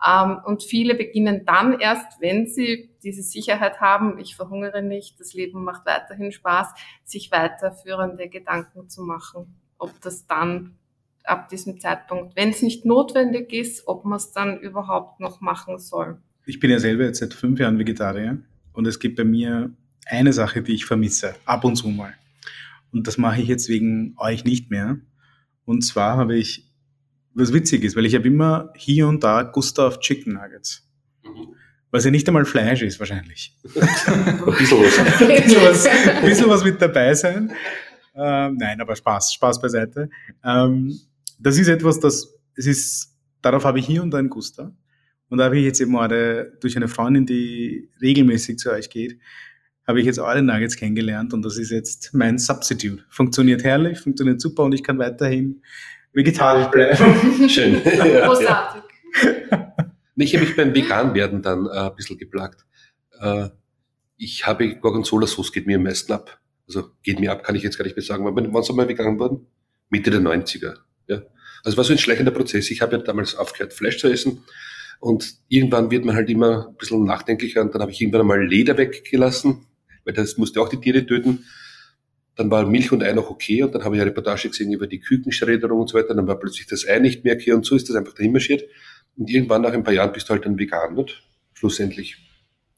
Ähm, und viele beginnen dann erst, wenn sie diese Sicherheit haben, ich verhungere nicht, das Leben macht weiterhin Spaß, sich weiterführende Gedanken zu machen. Ob das dann ab diesem Zeitpunkt, wenn es nicht notwendig ist, ob man es dann überhaupt noch machen soll ich bin ja selber jetzt seit fünf Jahren Vegetarier und es gibt bei mir eine Sache, die ich vermisse, ab und zu mal. Und das mache ich jetzt wegen euch nicht mehr. Und zwar habe ich, was witzig ist, weil ich habe immer hier und da Gustav Chicken Nuggets. Mhm. Was ja nicht einmal Fleisch ist, wahrscheinlich. [LAUGHS] ein bisschen was. [LAUGHS] ein bisschen was, ein bisschen was mit dabei sein. Ähm, nein, aber Spaß, Spaß beiseite. Ähm, das ist etwas, das, es ist, darauf habe ich hier und da einen Guster. Und da habe ich jetzt eben eine, durch eine Freundin, die regelmäßig zu euch geht, habe ich jetzt alle Nuggets kennengelernt und das ist jetzt mein Substitute. Funktioniert herrlich, funktioniert super und ich kann weiterhin vegetarisch bleiben. [LAUGHS] Schön. [LAUGHS] Großartig. Ich habe mich beim Veganwerden dann äh, ein bisschen geplagt. Äh, ich habe Gorgonzola-Sauce, geht mir am meisten ab. Also geht mir ab, kann ich jetzt gar nicht mehr sagen. Wann, wann soll man vegan worden? Mitte der 90er. Ja. Also war so ein schleichender Prozess. Ich habe ja damals aufgehört, Fleisch zu essen. Und irgendwann wird man halt immer ein bisschen nachdenklicher. Und dann habe ich irgendwann einmal Leder weggelassen, weil das musste auch die Tiere töten. Dann war Milch und Ei noch okay. Und dann habe ich eine Reportage gesehen über die Kükenschredderung und so weiter. Dann war plötzlich das Ei nicht mehr okay. Und so ist das einfach dahin marschiert. Und irgendwann nach ein paar Jahren bist du halt dann vegan, nicht? Schlussendlich.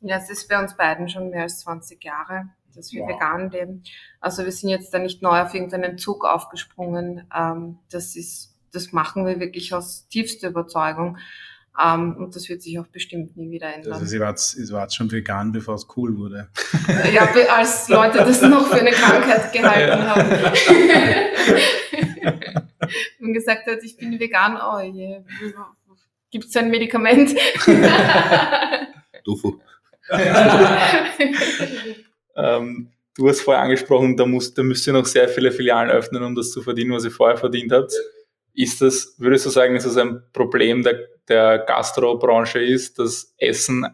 Ja, es ist bei uns beiden schon mehr als 20 Jahre, dass wir wow. vegan leben. Also wir sind jetzt da nicht neu auf irgendeinen Zug aufgesprungen. Ähm, das ist, das machen wir wirklich aus tiefster Überzeugung. Um, und das wird sich auch bestimmt nie wieder ändern. Also Sie war, Sie war schon vegan, bevor es cool wurde. ja, als Leute das noch für eine Krankheit gehalten ja. haben. [LAUGHS] und gesagt hat, ich bin vegan, oh je, Gibt es ein Medikament? Tofu. [LAUGHS] ähm, du hast vorher angesprochen, da, muss, da müsst ihr noch sehr viele Filialen öffnen, um das zu verdienen, was ihr vorher verdient habt. Ist das, würdest du sagen, dass das ein Problem der, der Gastrobranche ist, dass Essen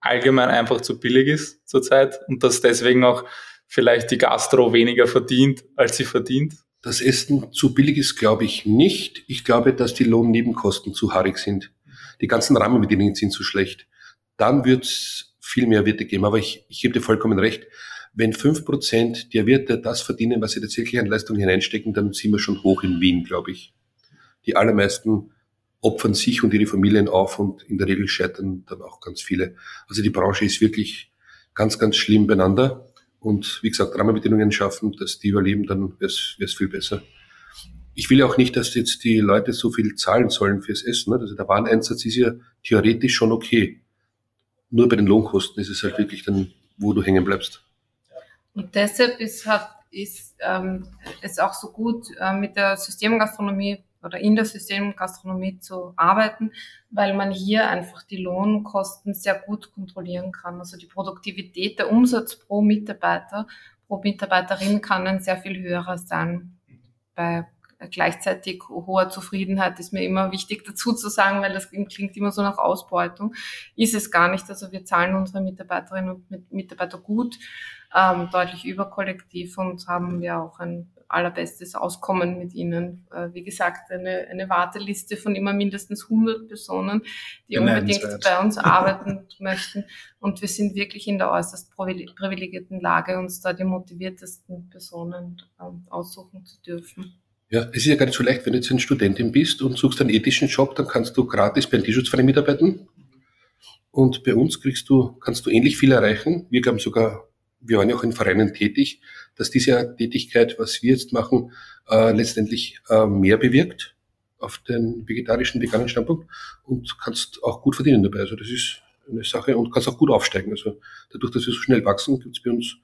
allgemein einfach zu billig ist zurzeit und dass deswegen auch vielleicht die Gastro weniger verdient, als sie verdient? Das Essen zu billig ist, glaube ich nicht. Ich glaube, dass die Lohnnebenkosten zu haarig sind die ganzen Rahmenbedingungen sind zu schlecht, dann wird es viel mehr Wirte geben. Aber ich, ich gebe dir vollkommen recht, wenn fünf Prozent der Wirte das verdienen, was sie tatsächlich an Leistung hineinstecken, dann sind wir schon hoch in Wien, glaube ich. Die allermeisten opfern sich und ihre Familien auf und in der Regel scheitern dann auch ganz viele. Also die Branche ist wirklich ganz, ganz schlimm beieinander. Und wie gesagt, Rahmenbedingungen schaffen, dass die überleben, dann wäre es viel besser ich will auch nicht, dass jetzt die Leute so viel zahlen sollen fürs Essen. Ne? Also der Wareneinsatz ist ja theoretisch schon okay. Nur bei den Lohnkosten ist es halt wirklich dann, wo du hängen bleibst. Und deshalb ist, hat, ist ähm, es auch so gut, äh, mit der Systemgastronomie oder in der Systemgastronomie zu arbeiten, weil man hier einfach die Lohnkosten sehr gut kontrollieren kann. Also die Produktivität, der Umsatz pro Mitarbeiter, pro Mitarbeiterin kann ein sehr viel höherer sein bei gleichzeitig hoher Zufriedenheit ist mir immer wichtig dazu zu sagen, weil das klingt immer so nach Ausbeutung. Ist es gar nicht. Also wir zahlen unsere Mitarbeiterinnen und Mitarbeiter gut, ähm, deutlich überkollektiv und haben ja auch ein allerbestes Auskommen mit ihnen. Äh, wie gesagt, eine, eine Warteliste von immer mindestens 100 Personen, die unbedingt bei uns [LAUGHS] arbeiten möchten. Und wir sind wirklich in der äußerst privilegierten Lage, uns da die motiviertesten Personen ähm, aussuchen zu dürfen. Ja, es ist ja gar nicht so leicht, wenn du jetzt eine Studentin bist und suchst einen ethischen Job, dann kannst du gratis beim Tierschutzverein mitarbeiten. Und bei uns kriegst du, kannst du ähnlich viel erreichen. Wir glauben sogar, wir waren ja auch in Vereinen tätig, dass diese Tätigkeit, was wir jetzt machen, äh, letztendlich äh, mehr bewirkt auf den vegetarischen, veganen Standpunkt und kannst auch gut verdienen dabei. Also das ist eine Sache und kannst auch gut aufsteigen. Also dadurch, dass wir so schnell wachsen, gibt es bei uns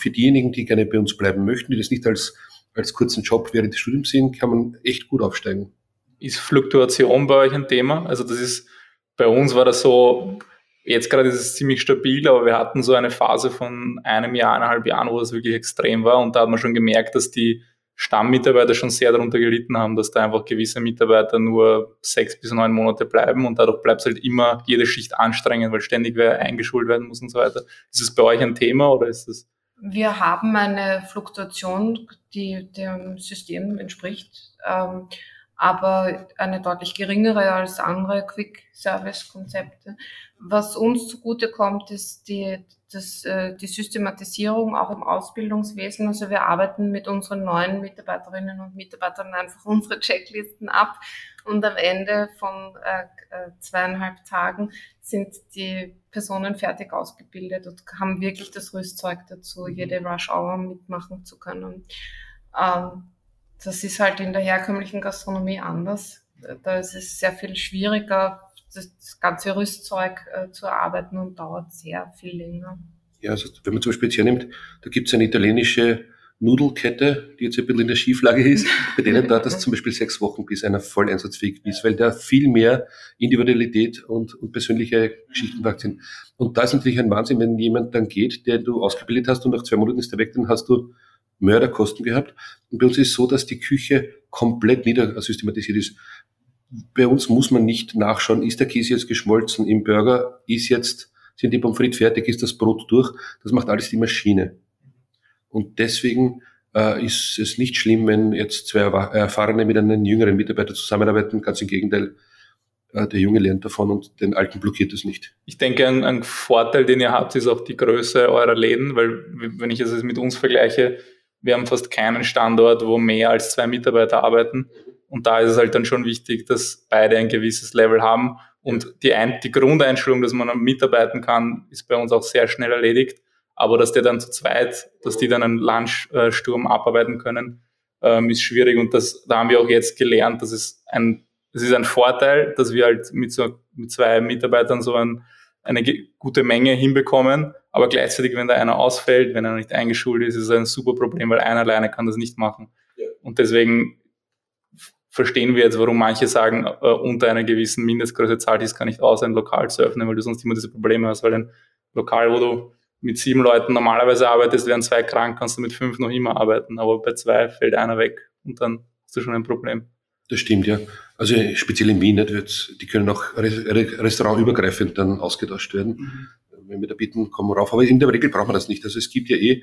für diejenigen, die gerne bei uns bleiben möchten, die das nicht als als kurzen Job während des Studiums sehen, kann man echt gut aufsteigen. Ist Fluktuation bei euch ein Thema? Also das ist, bei uns war das so, jetzt gerade ist es ziemlich stabil, aber wir hatten so eine Phase von einem Jahr, eineinhalb Jahren, wo das wirklich extrem war und da hat man schon gemerkt, dass die Stammmitarbeiter schon sehr darunter gelitten haben, dass da einfach gewisse Mitarbeiter nur sechs bis neun Monate bleiben und dadurch bleibt es halt immer jede Schicht anstrengend, weil ständig wer eingeschult werden muss und so weiter. Ist es bei euch ein Thema oder ist das? Wir haben eine Fluktuation, die dem System entspricht, ähm, aber eine deutlich geringere als andere Quick-Service-Konzepte. Was uns zugute kommt, ist die, das, äh, die Systematisierung auch im Ausbildungswesen. Also wir arbeiten mit unseren neuen Mitarbeiterinnen und Mitarbeitern einfach unsere Checklisten ab und am Ende von äh, äh zweieinhalb Tagen sind die Personen fertig ausgebildet und haben wirklich das Rüstzeug dazu, jede Rush Hour mitmachen zu können. Ähm, das ist halt in der herkömmlichen Gastronomie anders. Da ist es sehr viel schwieriger, das, ganze Rüstzeug äh, zu erarbeiten und dauert sehr viel länger. Ja, also wenn man zum Beispiel jetzt hernimmt, da gibt es eine italienische Nudelkette, die jetzt ein bisschen in der Schieflage ist. [LAUGHS] Bei denen dauert das zum Beispiel sechs Wochen, bis einer voll einsatzfähig ist, weil da viel mehr Individualität und, und persönliche Geschichten wagt sind. Und da ist natürlich ein Wahnsinn, wenn jemand dann geht, der du ausgebildet hast und nach zwei Monaten ist er weg, dann hast du Mörderkosten gehabt. Und bei uns ist es so, dass die Küche komplett niedersystematisiert ist. Bei uns muss man nicht nachschauen, ist der Käse jetzt geschmolzen im Burger, ist jetzt, sind die Pommes frites fertig, ist das Brot durch. Das macht alles die Maschine. Und deswegen äh, ist es nicht schlimm, wenn jetzt zwei Erfahrene mit einem jüngeren Mitarbeiter zusammenarbeiten. Ganz im Gegenteil, äh, der Junge lernt davon und den Alten blockiert es nicht. Ich denke, ein, ein, Vorteil, den ihr habt, ist auch die Größe eurer Läden, weil wenn ich es mit uns vergleiche, wir haben fast keinen Standort, wo mehr als zwei Mitarbeiter arbeiten. Und da ist es halt dann schon wichtig, dass beide ein gewisses Level haben. Und die, ein, die Grundeinstellung, dass man mitarbeiten kann, ist bei uns auch sehr schnell erledigt. Aber dass der dann zu zweit, dass die dann einen Lunchsturm abarbeiten können, ähm, ist schwierig. Und das, da haben wir auch jetzt gelernt, dass es ein, es ist ein Vorteil, dass wir halt mit so, mit zwei Mitarbeitern so ein, eine gute Menge hinbekommen. Aber gleichzeitig, wenn da einer ausfällt, wenn er nicht eingeschult ist, ist es ein super Problem, weil einer alleine kann das nicht machen. Ja. Und deswegen verstehen wir jetzt, warum manche sagen, äh, unter einer gewissen Mindestgröße zahlt es gar nicht aus, ein Lokal zu öffnen, weil du sonst immer diese Probleme hast, weil ein Lokal, wo du mit sieben Leuten normalerweise arbeitest, wären zwei krank, kannst du mit fünf noch immer arbeiten, aber bei zwei fällt einer weg und dann hast du schon ein Problem. Das stimmt, ja. Also speziell in Wien, nicht, die können auch restaurantübergreifend dann ausgetauscht werden. Mhm. Wenn wir da bitten, kommen wir rauf. Aber in der Regel braucht man das nicht. Also es gibt ja eh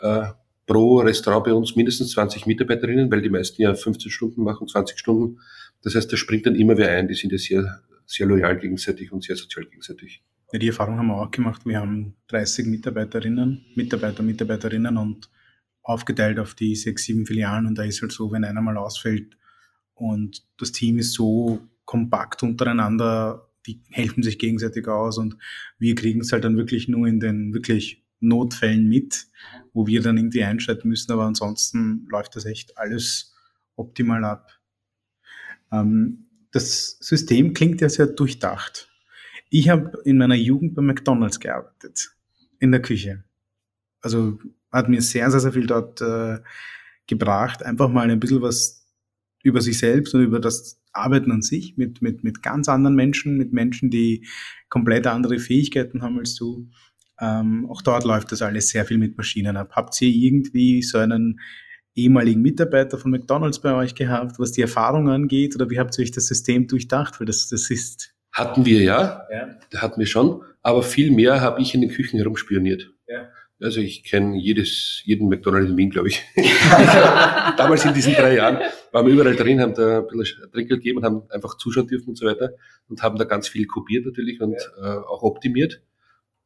äh, pro Restaurant bei uns mindestens 20 Mitarbeiterinnen, weil die meisten ja 15 Stunden machen, 20 Stunden. Das heißt, da springt dann immer wer ein. Die sind ja sehr, sehr loyal gegenseitig und sehr sozial gegenseitig. Ja, die Erfahrung haben wir auch gemacht. Wir haben 30 Mitarbeiterinnen, Mitarbeiter, Mitarbeiterinnen und aufgeteilt auf die sechs, sieben Filialen. Und da ist halt so, wenn einer mal ausfällt und das Team ist so kompakt untereinander, die helfen sich gegenseitig aus und wir kriegen es halt dann wirklich nur in den wirklich Notfällen mit, wo wir dann irgendwie einschalten müssen, aber ansonsten läuft das echt alles optimal ab. Ähm, das System klingt ja sehr durchdacht. Ich habe in meiner Jugend bei McDonald's gearbeitet, in der Küche. Also hat mir sehr, sehr, sehr viel dort äh, gebracht, einfach mal ein bisschen was über sich selbst und über das Arbeiten an sich mit, mit, mit ganz anderen Menschen, mit Menschen, die komplett andere Fähigkeiten haben als du. Ähm, auch dort läuft das alles sehr viel mit Maschinen ab. Habt ihr irgendwie so einen ehemaligen Mitarbeiter von McDonald's bei euch gehabt, was die Erfahrung angeht? Oder wie habt ihr euch das System durchdacht? Weil das, das ist hatten wir ja, ja. hatten wir schon, aber viel mehr habe ich in den Küchen herumspioniert. Ja. Also ich kenne jedes, jeden McDonald's in Wien, glaube ich. [LAUGHS] Damals in diesen drei Jahren waren wir überall drin, haben da ein bisschen Trick gegeben und haben einfach zuschauen dürfen und so weiter und haben da ganz viel kopiert natürlich und ja. äh, auch optimiert.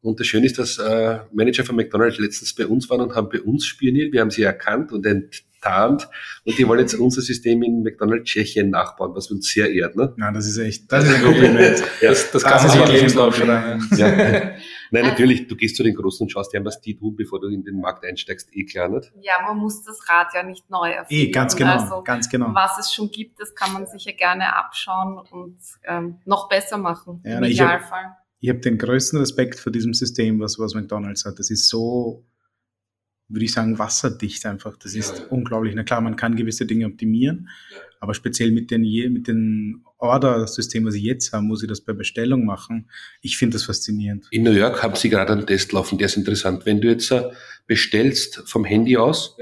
Und das Schöne ist, dass äh, Manager von McDonald's letztens bei uns waren und haben bei uns spioniert. Wir haben sie erkannt und enttarnt. Und die wollen jetzt unser System in McDonald's Tschechien nachbauen, was uns sehr ehrt. Ne? Ja, das ist echt, das ist ein [LAUGHS] Kompliment. ja, das, das, kann man sich Lebenslauf schreiben. [LAUGHS] Nein, natürlich, du gehst zu den Großen und schaust dir an, was die tun, bevor du in den Markt einsteigst, eh klar nicht. Ja, man muss das Rad ja nicht neu erfinden. Eh, ganz genau, also, ganz genau. Was es schon gibt, das kann man sich ja gerne abschauen und ähm, noch besser machen, ja, im Idealfall ich habe den größten Respekt vor diesem System, was, was McDonald's hat. Das ist so, würde ich sagen, wasserdicht einfach. Das ist ja, ja. unglaublich. Na klar, man kann gewisse Dinge optimieren, ja. Aber speziell mit den, mit den Order-Systemen, was sie jetzt haben, muss ich das bei Bestellung machen. Ich finde das faszinierend. In New York haben sie gerade einen Test laufen, der ist interessant. Wenn du jetzt äh, bestellst vom Handy aus,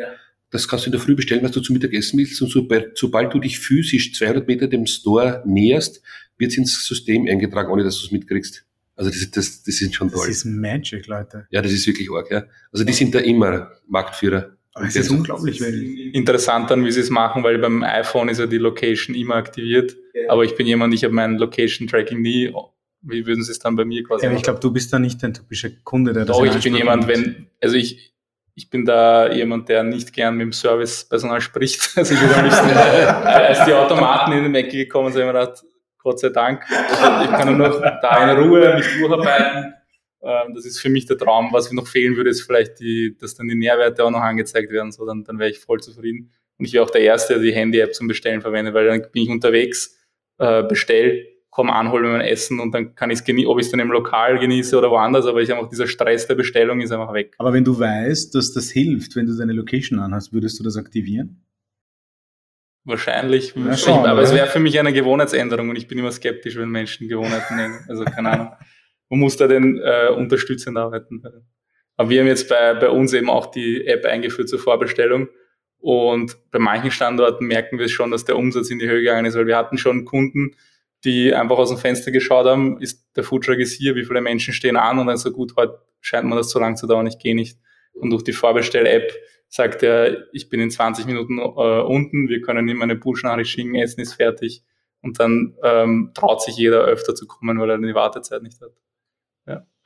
das kannst du in der Früh bestellen, was du zum Mittagessen willst. Und sobald, sobald du dich physisch 200 Meter dem Store näherst, wird es ins System eingetragen, ohne dass du es mitkriegst. Also das, das, das ist schon toll. Das ist Magic, Leute. Ja, das ist wirklich arg, ja. Also die sind da immer Marktführer. Aber es ist unglaublich. Weil Interessant dann, wie sie es machen, weil beim iPhone ist ja die Location immer aktiviert. Ja. Aber ich bin jemand, ich habe mein Location-Tracking nie. Wie würden sie es dann bei mir quasi Ja, ich glaube, du bist da nicht ein typischer Kunde, der das Doch, ich bin jemand, wenn, also ich, ich bin da jemand, der nicht gern mit dem Servicepersonal spricht. [LAUGHS] Also ich bin am liebsten, als die Automaten in die Ecke gekommen sind, habe ich mir gedacht, Gott sei Dank. Also ich kann nur noch da in Ruhe mich durcharbeiten. Ähm, das ist für mich der Traum. Was noch fehlen würde, ist vielleicht, die, dass dann die Nährwerte auch noch angezeigt werden. So, dann, dann wäre ich voll zufrieden. Und ich wäre auch der Erste, der die Handy-App zum Bestellen verwendet, weil dann bin ich unterwegs, äh, bestell, komme anhole mir mein Essen und dann kann ich es genießen, ob ich es dann im Lokal genieße oder woanders, aber ich einfach dieser Stress der Bestellung ist einfach weg. Aber wenn du weißt, dass das hilft, wenn du deine Location anhast, würdest du das aktivieren? Wahrscheinlich, ja, schon, aber es wäre für mich eine Gewohnheitsänderung und ich bin immer skeptisch, wenn Menschen Gewohnheiten nehmen. Also keine Ahnung. [LAUGHS] Man muss da denn äh, unterstützend arbeiten. Aber wir haben jetzt bei, bei uns eben auch die App eingeführt zur Vorbestellung und bei manchen Standorten merken wir schon, dass der Umsatz in die Höhe gegangen ist, weil wir hatten schon Kunden, die einfach aus dem Fenster geschaut haben, ist der Foodtruck ist hier, wie viele Menschen stehen an und dann so gut, heute scheint mir das so lang zu dauern, ich gehe nicht. Und durch die Vorbestell-App sagt er, ich bin in 20 Minuten äh, unten, wir können ihm eine Push-Nachricht schicken, Essen ist fertig. Und dann ähm, traut sich jeder öfter zu kommen, weil er die Wartezeit nicht hat.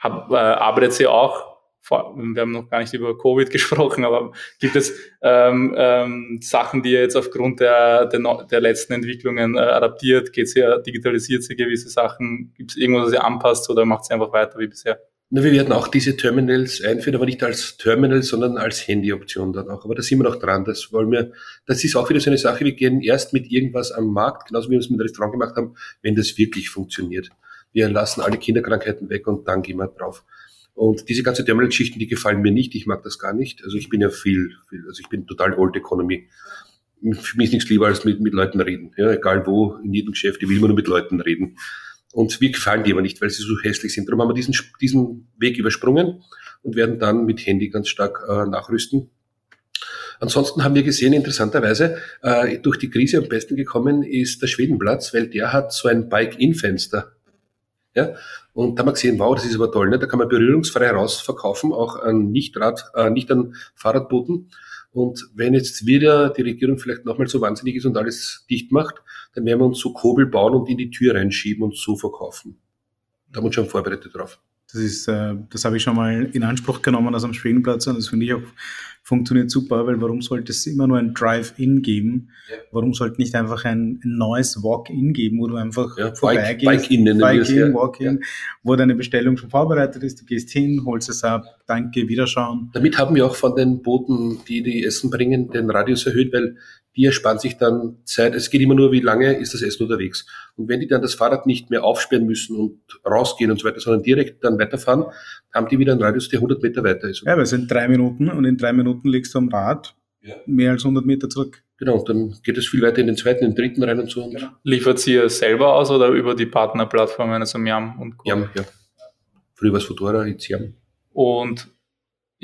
Hab, äh, arbeitet sie auch wir haben noch gar nicht über Covid [LAUGHS] gesprochen, aber gibt es ähm, ähm, Sachen, die ihr jetzt aufgrund der, der, der letzten Entwicklungen äh, adaptiert? Geht sie, digitalisiert sie gewisse Sachen? Gibt es irgendwas, was ihr anpasst oder macht sie einfach weiter wie bisher? Na, wir werden auch diese Terminals einführen, aber nicht als Terminal, sondern als Handyoption dann auch. Aber da sind wir noch dran. Das wollen wir, das ist auch wieder so eine Sache. Wir gehen erst mit irgendwas am Markt, genauso wie wir es mit dem Restaurant gemacht haben, wenn das wirklich funktioniert. Wir lassen alle Kinderkrankheiten weg und dann gehen wir drauf. Und diese ganze Terminal-Geschichten, die gefallen mir nicht. Ich mag das gar nicht. Also ich bin ja viel, viel also ich bin total Old Economy. Für mich ist nichts lieber als mit, mit Leuten reden. Ja, egal wo, in jedem Geschäft, ich will immer nur mit Leuten reden. Und wir gefallen die aber nicht, weil sie so hässlich sind. Darum haben wir diesen, diesen Weg übersprungen und werden dann mit Handy ganz stark äh, nachrüsten. Ansonsten haben wir gesehen, interessanterweise, äh, durch die Krise am besten gekommen ist der Schwedenplatz, weil der hat so ein Bike-In-Fenster. Ja? Und da haben wir gesehen, wow, das ist aber toll. Ne? Da kann man berührungsfrei rausverkaufen, auch an Nicht-Rad, äh, nicht an Fahrradbooten. Und wenn jetzt wieder die Regierung vielleicht nochmal so wahnsinnig ist und alles dicht macht, dann werden wir uns so Kobel bauen und in die Tür reinschieben und so verkaufen. Da haben wir uns schon vorbereitet drauf. Das ist, äh, das habe ich schon mal in Anspruch genommen aus am Schwedenplatz und das finde ich auch funktioniert super, weil warum sollte es immer nur ein Drive-In geben? Ja. Warum sollte nicht einfach ein, ein neues Walk-In geben, wo du einfach ja, vorbeigehst, Bike-In, Bike ja. Walk-In, wo deine Bestellung schon vorbereitet ist, du gehst hin, holst es ab, danke, wiederschauen. Damit haben wir auch von den Booten, die die Essen bringen, den Radius erhöht, weil die ersparen sich dann Zeit. Es geht immer nur, wie lange ist das Essen unterwegs. Und wenn die dann das Fahrrad nicht mehr aufsperren müssen und rausgehen und so weiter, sondern direkt dann weiterfahren, haben die wieder einen Radius, der 100 Meter weiter ist. Ja, weil es sind drei Minuten und in drei Minuten liegst du am Rad ja. mehr als 100 Meter zurück. Genau, und dann geht es viel weiter in den zweiten, in den dritten rein und so. Genau. Liefert sie selber aus oder über die Partnerplattformen, also Miam und Co? Miam, ja. Früher war es Fedora, jetzt Yam. Und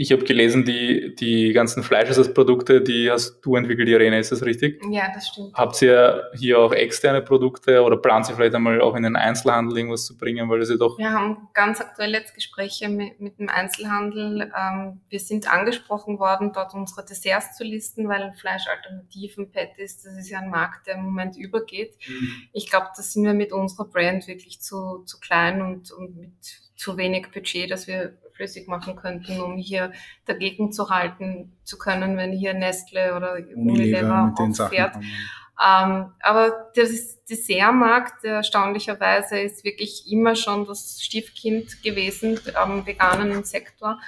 ich habe gelesen, die, die ganzen Fleischersatzprodukte, die hast du entwickelt, Irene, ist das richtig? Ja, das stimmt. Habt ihr hier auch externe Produkte oder plant ihr vielleicht einmal auch in den Einzelhandel irgendwas zu bringen, weil das ja doch... Wir haben ganz aktuell jetzt Gespräche mit, mit dem Einzelhandel. Ähm, wir sind angesprochen worden, dort unsere Desserts zu listen, weil Fleischalternativen, Patties, das ist ja ein Markt, der im Moment übergeht. Mhm. Ich glaube, da sind wir mit unserer Brand wirklich zu, zu klein und, und mit zu wenig Budget, dass wir flüssig machen könnten, um hier dagegen zu halten zu können, wenn hier Nestle oder Unilever aufährt. Ähm, aber das Dessertmarkt, erstaunlicherweise, ist wirklich immer schon das Stiefkind gewesen am veganen Sektor.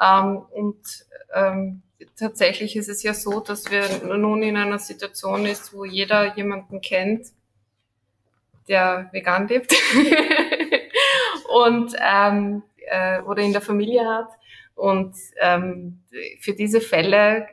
Ähm, und ähm, tatsächlich ist es ja so, dass wir nun in einer Situation ist, wo jeder jemanden kennt, der vegan lebt. [LAUGHS] und ähm, äh, oder in der Familie hat. Und ähm, für diese Fälle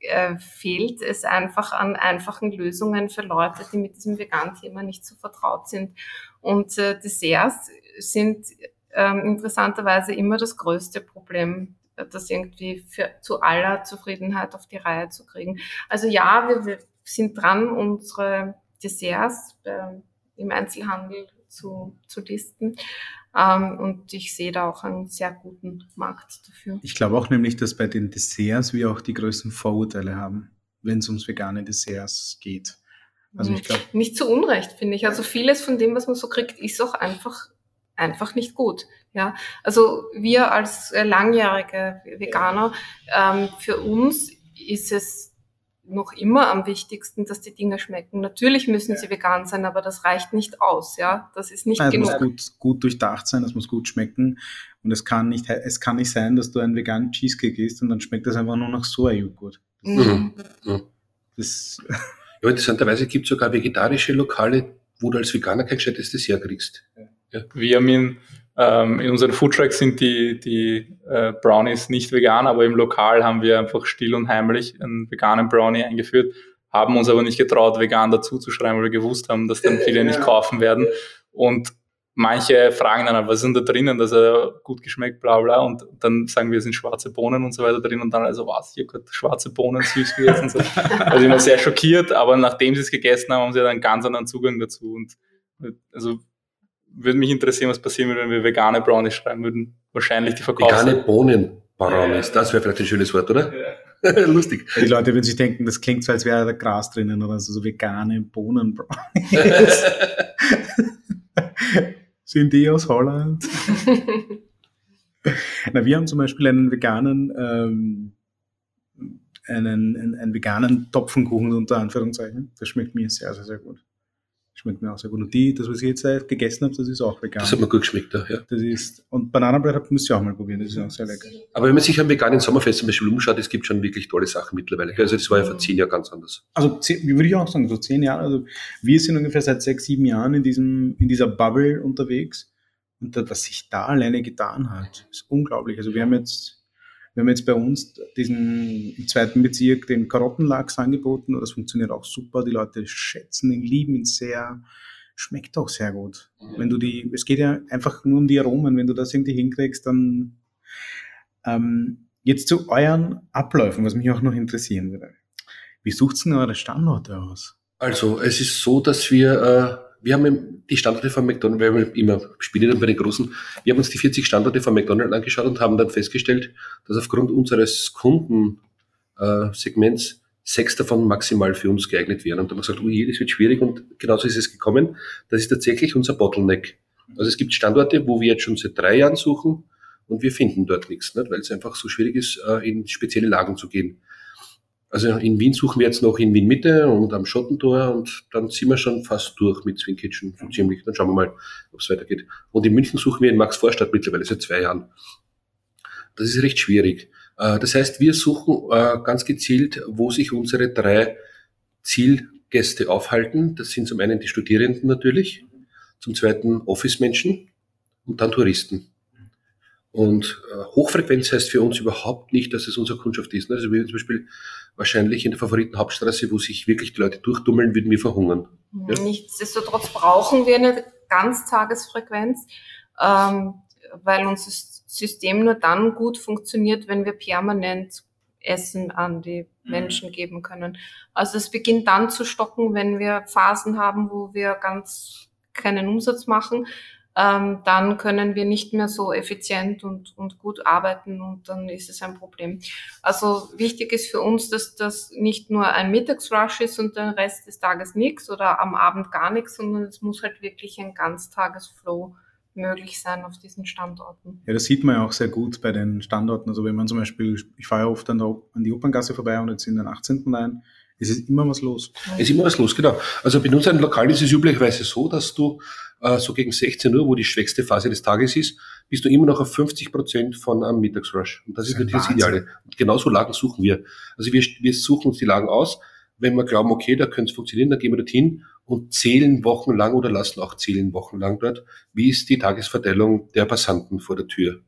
äh, fehlt es einfach an einfachen Lösungen für Leute, die mit diesem Vegan-Thema nicht so vertraut sind. Und äh, Desserts sind ähm, interessanterweise immer das größte Problem, das irgendwie für, zu aller Zufriedenheit auf die Reihe zu kriegen. Also ja, wir, wir sind dran, unsere Desserts äh, im Einzelhandel zu, zu listen. Ähm, und ich sehe da auch einen sehr guten Markt dafür. Ich glaube auch nämlich, dass bei den Desserts wir auch die größten Vorurteile haben, wenn es ums vegane Desserts geht. Also ich glaube. Nicht zu Unrecht, finde ich. Also vieles von dem, was man so kriegt, ist auch einfach einfach nicht gut. Ja, also wir als äh, langjährige Veganer, ähm, für uns ist es noch immer am wichtigsten, dass die Dinge schmecken. Natürlich müssen sie vegan sein, aber das reicht nicht aus. Ja, das ist nicht Nein, genug. Es muss gut, gut durchdacht sein, es muss gut schmecken. Und es kann nicht, es kann nicht sein, dass du einen veganen Cheesecake isst und dann schmeckt das einfach nur nach Sojajoghurt. Mhm. Mhm. Das ja, interessanterweise gibt es sogar vegetarische Lokale, wo du als Veganer kein gescheites Dessert kriegst. Ja. Wir haben in, ähm, in unseren Foodtracks sind die, die äh, Brownies nicht vegan, aber im Lokal haben wir einfach still und heimlich einen veganen Brownie eingeführt, haben uns aber nicht getraut, vegan dazu zu schreiben, weil wir gewusst haben, dass dann viele nicht kaufen werden. Und manche fragen dann, was ist denn da drinnen, dass er gut geschmeckt, bla bla, und dann sagen wir, es sind schwarze Bohnen und so weiter drin, und dann also, was, ich habe gerade schwarze Bohnen süß gegessen. So. [LAUGHS] Also immer sehr schockiert, aber nachdem sie es gegessen haben, haben sie dann ganz anderen Zugang dazu. Und also würde mich interessieren, was passieren würde, wenn wir vegane Brownies schreiben würden. Wahrscheinlich die Verkaufs Vegane Bohnen Brownies, das wäre vielleicht ein schönes Wort, oder? Ja. [LAUGHS] Lustig. Die Leute würden sich denken, das klingt so, als wäre da Gras drinnen oder so, so vegane Bohnen Brownies. [LAUGHS] Sind die aus Holland? Na, wir haben zum Beispiel einen veganen, ähm, einen, einen, einen veganen Topfenkuchen unter Anführungszeichen. Das schmeckt mir sehr, sehr, sehr gut. Schmeckt mir auch sehr gut. Und die, das, was ich jetzt gegessen habe, das ist auch vegan. Das hat mir gut geschmeckt, ja. Das ist, und Bananenbrot müsst ihr auch mal probieren, das ist auch sehr lecker. Aber wenn man sich am veganen Sommerfest zum Beispiel umschaut, es gibt schon wirklich tolle Sachen mittlerweile. Also das war ja vor zehn Jahren ganz anders. Also wie würde ich auch sagen, so zehn Jahre. Also wir sind ungefähr seit sechs, sieben Jahren in diesem, in dieser Bubble unterwegs. Und das, was sich da alleine getan hat, ist unglaublich. Also wir haben jetzt wir haben jetzt bei uns diesen im zweiten Bezirk den Karottenlachs angeboten und das funktioniert auch super. Die Leute schätzen ihn, lieben ihn sehr. Schmeckt auch sehr gut. Wenn du die, es geht ja einfach nur um die Aromen. Wenn du das irgendwie hinkriegst, dann ähm, jetzt zu euren Abläufen, was mich auch noch interessieren würde. Wie sucht ihr eure Standorte aus? Also es ist so, dass wir äh wir haben die Standorte von McDonald's, wir haben immer spielen dann bei den Großen, wir haben uns die 40 Standorte von McDonald's angeschaut und haben dann festgestellt, dass aufgrund unseres Kundensegments sechs davon maximal für uns geeignet wären. Und dann haben wir gesagt, oh je, das wird schwierig und genauso ist es gekommen. Das ist tatsächlich unser Bottleneck. Also es gibt Standorte, wo wir jetzt schon seit drei Jahren suchen und wir finden dort nichts, nicht? weil es einfach so schwierig ist, äh, in spezielle Lagen zu gehen. Also in Wien suchen wir jetzt noch in Wien Mitte und am Schottentor und dann sind wir schon fast durch mit Swing Kitchen, so ziemlich. Dann schauen wir mal, ob es weitergeht. Und in München suchen wir in Max Vorstadt mittlerweile seit zwei Jahren. Das ist recht schwierig. Äh, das heißt, wir suchen äh, ganz gezielt, wo sich unsere drei Zielgäste aufhalten. Das sind zum einen die Studierenden natürlich, zum zweiten Office-Menschen und dann Touristen. Und äh, Hochfrequenz heißt für uns überhaupt nicht, dass es unsere Kundschaft ist. Ne? Also wir zum Beispiel wahrscheinlich in der Favoritenhauptstraße, wo sich wirklich die Leute durchdummeln, würden wir verhungern. Ja? Nichtsdestotrotz brauchen wir eine Ganztagesfrequenz, ähm, weil unser System nur dann gut funktioniert, wenn wir permanent Essen an die mhm. Menschen geben können. Also es beginnt dann zu stocken, wenn wir Phasen haben, wo wir ganz keinen Umsatz machen ähm, dann können wir nicht mehr so effizient und, und gut arbeiten und dann ist es ein Problem. Also wichtig ist für uns, dass das nicht nur ein Mittagsrush ist und den Rest des Tages nichts oder am Abend gar nichts, sondern es muss halt wirklich ein Ganztagesflow möglich sein auf diesen Standorten. Ja, das sieht man ja auch sehr gut bei den Standorten. Also wenn man zum Beispiel, ich fahre ja oft an, der, an die Operngasse vorbei und jetzt in den 18. rein, es ist immer was los. Es ist immer was los, genau. Also bei uns ein Lokal ist es üblicherweise so, dass du äh, so gegen 16 Uhr, wo die schwächste Phase des Tages ist, bist du immer noch auf 50 Prozent von einem Mittagsrush. Und das, das ist natürlich das Ideale. Und genauso Lagen suchen wir. Also wir, wir suchen uns die Lagen aus. Wenn wir glauben, okay, da könnte es funktionieren, dann gehen wir dorthin und zählen wochenlang oder lassen auch zählen wochenlang dort, wie ist die Tagesverteilung der Passanten vor der Tür.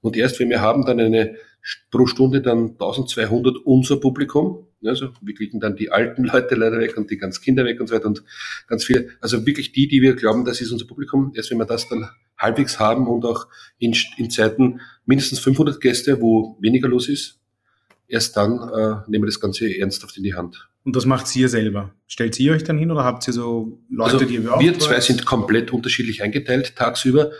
Und erst wenn wir haben dann eine pro Stunde dann 1200 unser Publikum, also wir kriegen dann die alten [LAUGHS] Leute leider weg und die ganz Kinder weg und so weiter und ganz viele, also wirklich die, die wir glauben, das ist unser Publikum. Erst wenn wir das dann halbwegs haben und auch in, in Zeiten mindestens 500 Gäste, wo weniger los ist, erst dann äh, nehmen wir das Ganze ernsthaft in die Hand. Und das macht ihr selber? Stellt ihr euch dann hin oder habt ihr so Leute, also die ihr Wir zwei sind komplett unterschiedlich eingeteilt tagsüber.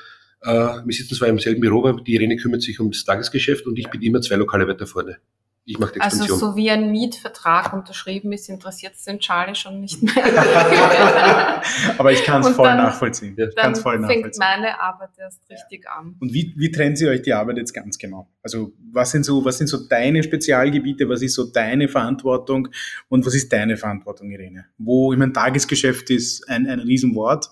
Äh, wir sitzen zwar im selben Büro, aber die Irene kümmert sich um das Tagesgeschäft und ich bin immer zwei Lokale weiter vorne. Ich mache die Expansion. Also so wie ein Mietvertrag unterschrieben ist, interessiert es den Charlie schon nicht [LAUGHS] mehr. Aber ich kann es voll dann, nachvollziehen. Ja. Dann voll nachvollziehen. fängt meine Arbeit erst richtig an. Und wie, wie trennt sie euch die Arbeit jetzt ganz genau? Also was sind so, was sind so deine Spezialgebiete, was ist so deine Verantwortung und was ist deine Verantwortung, Irene? Wo, ich mein Tagesgeschäft ist ein, ein Riesenwort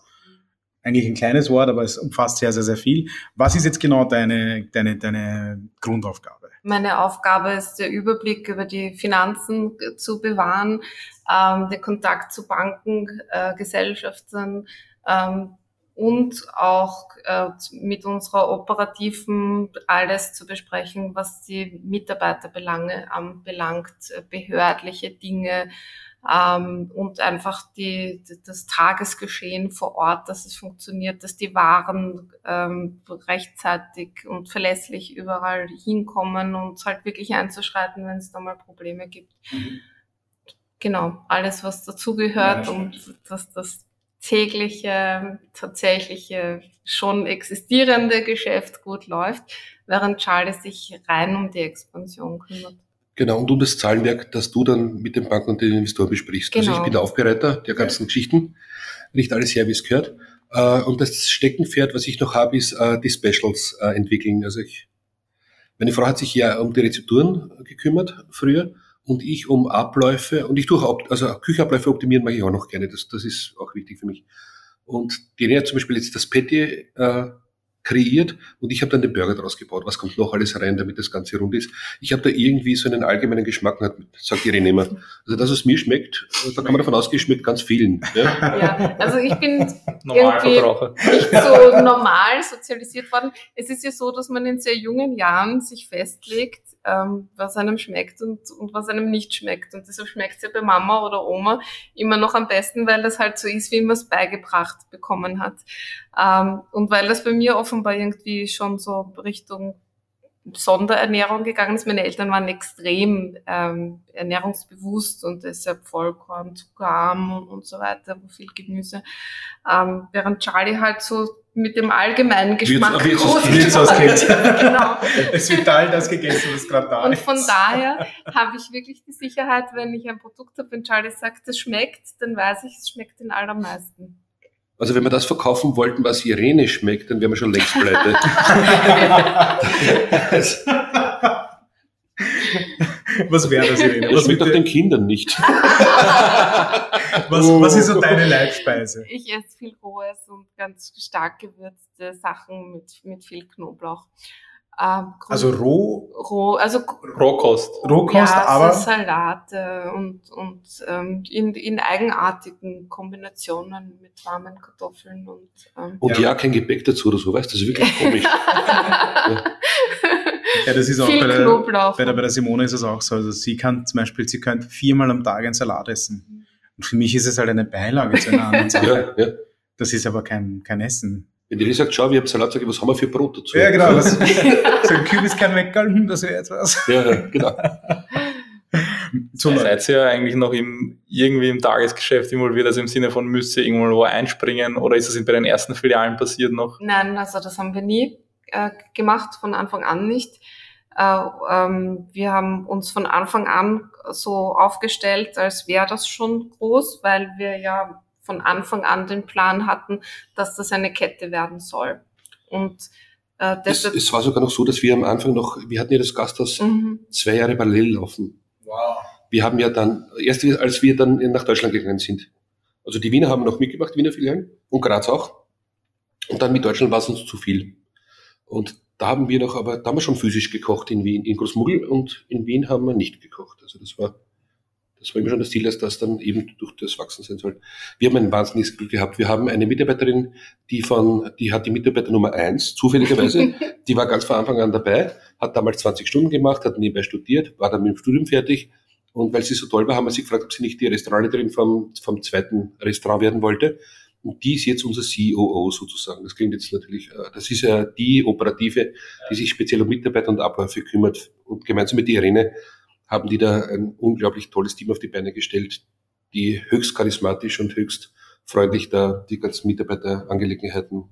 eigentlich ein kleines Wort, aber es umfasst sehr, sehr, sehr viel. Was ist jetzt genau deine, deine, deine Grundaufgabe? Meine Aufgabe ist, der Überblick über die Finanzen zu bewahren, ähm, den Kontakt zu Banken, äh, Gesellschaften ähm, und auch äh, mit unserer operativen alles zu besprechen, was die Mitarbeiterbelange anbelangt, äh, behördliche Dinge, ähm, und einfach die, das Tagesgeschehen vor Ort, dass es funktioniert, dass die Waren ähm, rechtzeitig und verlässlich überall hinkommen und halt wirklich einzuschreiten, wenn es da mal Probleme gibt. Mhm. Genau, alles, was dazugehört ja, und dass das tägliche, tatsächliche, schon existierende Geschäft gut läuft, während Charles sich rein um die Expansion kümmert. Genau, und um das Zahlenwerk, das du dann mit den Banken und den Investoren besprichst. Genau. Also ich genau. bin der Aufbereiter der ganzen. Geschichten, nicht alles her, wie es gehört. Äh, und das Steckenpferd, was ich noch habe, ist äh, die Specials äh, entwickeln. Also ich, meine Frau hat sich ja um die Rezepturen gekümmert früher und ich um Abläufe und ich tue auch, also Küchenabläufe optimieren mache ich auch noch gerne. Das, das ist auch wichtig für mich. Und die hat zum Beispiel jetzt das Patty äh, kreiert und ich habe dann den Burger daraus gebaut. Was kommt noch alles rein, damit das Ganze rund ist? Ich habe da irgendwie so einen allgemeinen Geschmack, sagt Irene immer. Also dass es mir schmeckt, da kann man davon ausgehen, schmeckt ganz vielen. Ja, ja also ich bin irgendwie nicht so normal sozialisiert worden. Es ist ja so, dass man in sehr jungen Jahren sich festlegt, ähm, was einem schmeckt und, und was einem nicht schmeckt. Und deshalb schmeckt es ja bei Mama oder Oma immer noch am besten, weil das halt so ist, wie man es beigebracht bekommen hat. Ähm, und weil das bei mir offenbar irgendwie schon so Richtung Sonderernährung gegangen ist. Meine Eltern waren extrem ähm, ernährungsbewusst und deshalb Vollkorn, Zuckerarm und, und so weiter, wo viel Gemüse. Ähm, während Charlie halt so mit dem allgemeinen Geschmack wie es ausgeht. genau. [LAUGHS] Es wird all das gegessen, was gerade da ist. Und von daher habe ich wirklich die Sicherheit, wenn ich ein Produkt habe, wenn Charlie sagt, es schmeckt, dann weiß ich, es schmeckt den allermeisten. Also wenn wir das verkaufen wollten, was Irene schmeckt, dann wären wir schon längst pleite. [LAUGHS] [LAUGHS] was wäre das, Irene? Das schmeckt doch den Kindern nicht. was, was ist so deine Leibspeise? Ich esse viel rohes und ganz stark gewürzte Sachen mit, mit viel Knoblauch. Ähm, also roh? Roh, also Rohkost. Rohkost, ja, aber. Salate und, und ähm, in, in eigenartigen Kombinationen mit warmen Kartoffeln und. Ähm, und ja. ja. kein Gepäck dazu oder so, weißt du, das ist wirklich komisch. [LAUGHS] ja. Ja. das ist auch bei der, bei der, bei der Simone ist es auch so. Also sie kann zum Beispiel, sie könnte viermal am Tag einen Salat essen. Und für mich ist es halt eine Beilage zu einer anderen [LAUGHS] Sache. Ja, ja. Das ist aber kein, kein Essen. Wenn die sagt, schau, wir haben Salat, sage ich, was haben wir für Brot dazu? Ja, genau. Was, [LAUGHS] so ein Kübiskern weggalten, das wäre jetzt was. Ja, genau. [LAUGHS] So seid ihr eigentlich noch im, irgendwie im Tagesgeschäft involviert, also im Sinne von müsst ihr irgendwo einspringen oder ist das bei den ersten Filialen passiert noch? Nein, also das haben wir nie äh, gemacht, von Anfang an nicht. Äh, ähm, wir haben uns von Anfang an so aufgestellt, als wäre das schon groß, weil wir ja von Anfang an den Plan hatten, dass das eine Kette werden soll. Und äh, es, es war sogar noch so, dass wir am Anfang noch, wir hatten ja das Gasthaus mhm. zwei Jahre parallel laufen. Wow. Wir haben ja dann, erst als wir dann nach Deutschland gegangen sind, also die Wiener haben noch mitgemacht, Wiener Filialen und Graz auch. Und dann mit Deutschland war es uns zu viel. Und da haben wir noch, aber da haben wir schon physisch gekocht in Wien, in Großmuggel und in Wien haben wir nicht gekocht. Also das war das war immer schon das Ziel, dass das dann eben durch das Wachsen sein soll. Wir haben ein wahnsinniges Glück gehabt. Wir haben eine Mitarbeiterin, die von, die hat die Mitarbeiter Nummer eins, zufälligerweise. [LAUGHS] die war ganz von Anfang an dabei, hat damals 20 Stunden gemacht, hat nebenbei studiert, war dann mit dem Studium fertig. Und weil sie so toll war, haben wir sie gefragt, ob sie nicht die Restaurantleiterin vom, vom zweiten Restaurant werden wollte. Und die ist jetzt unser COO sozusagen. Das klingt jetzt natürlich, äh, das ist ja die Operative, die sich speziell um Mitarbeiter und Abläufe kümmert. Und gemeinsam mit der Irene haben die da ein unglaublich tolles Team auf die Beine gestellt, die höchst charismatisch und höchst freundlich da die ganzen Mitarbeiterangelegenheiten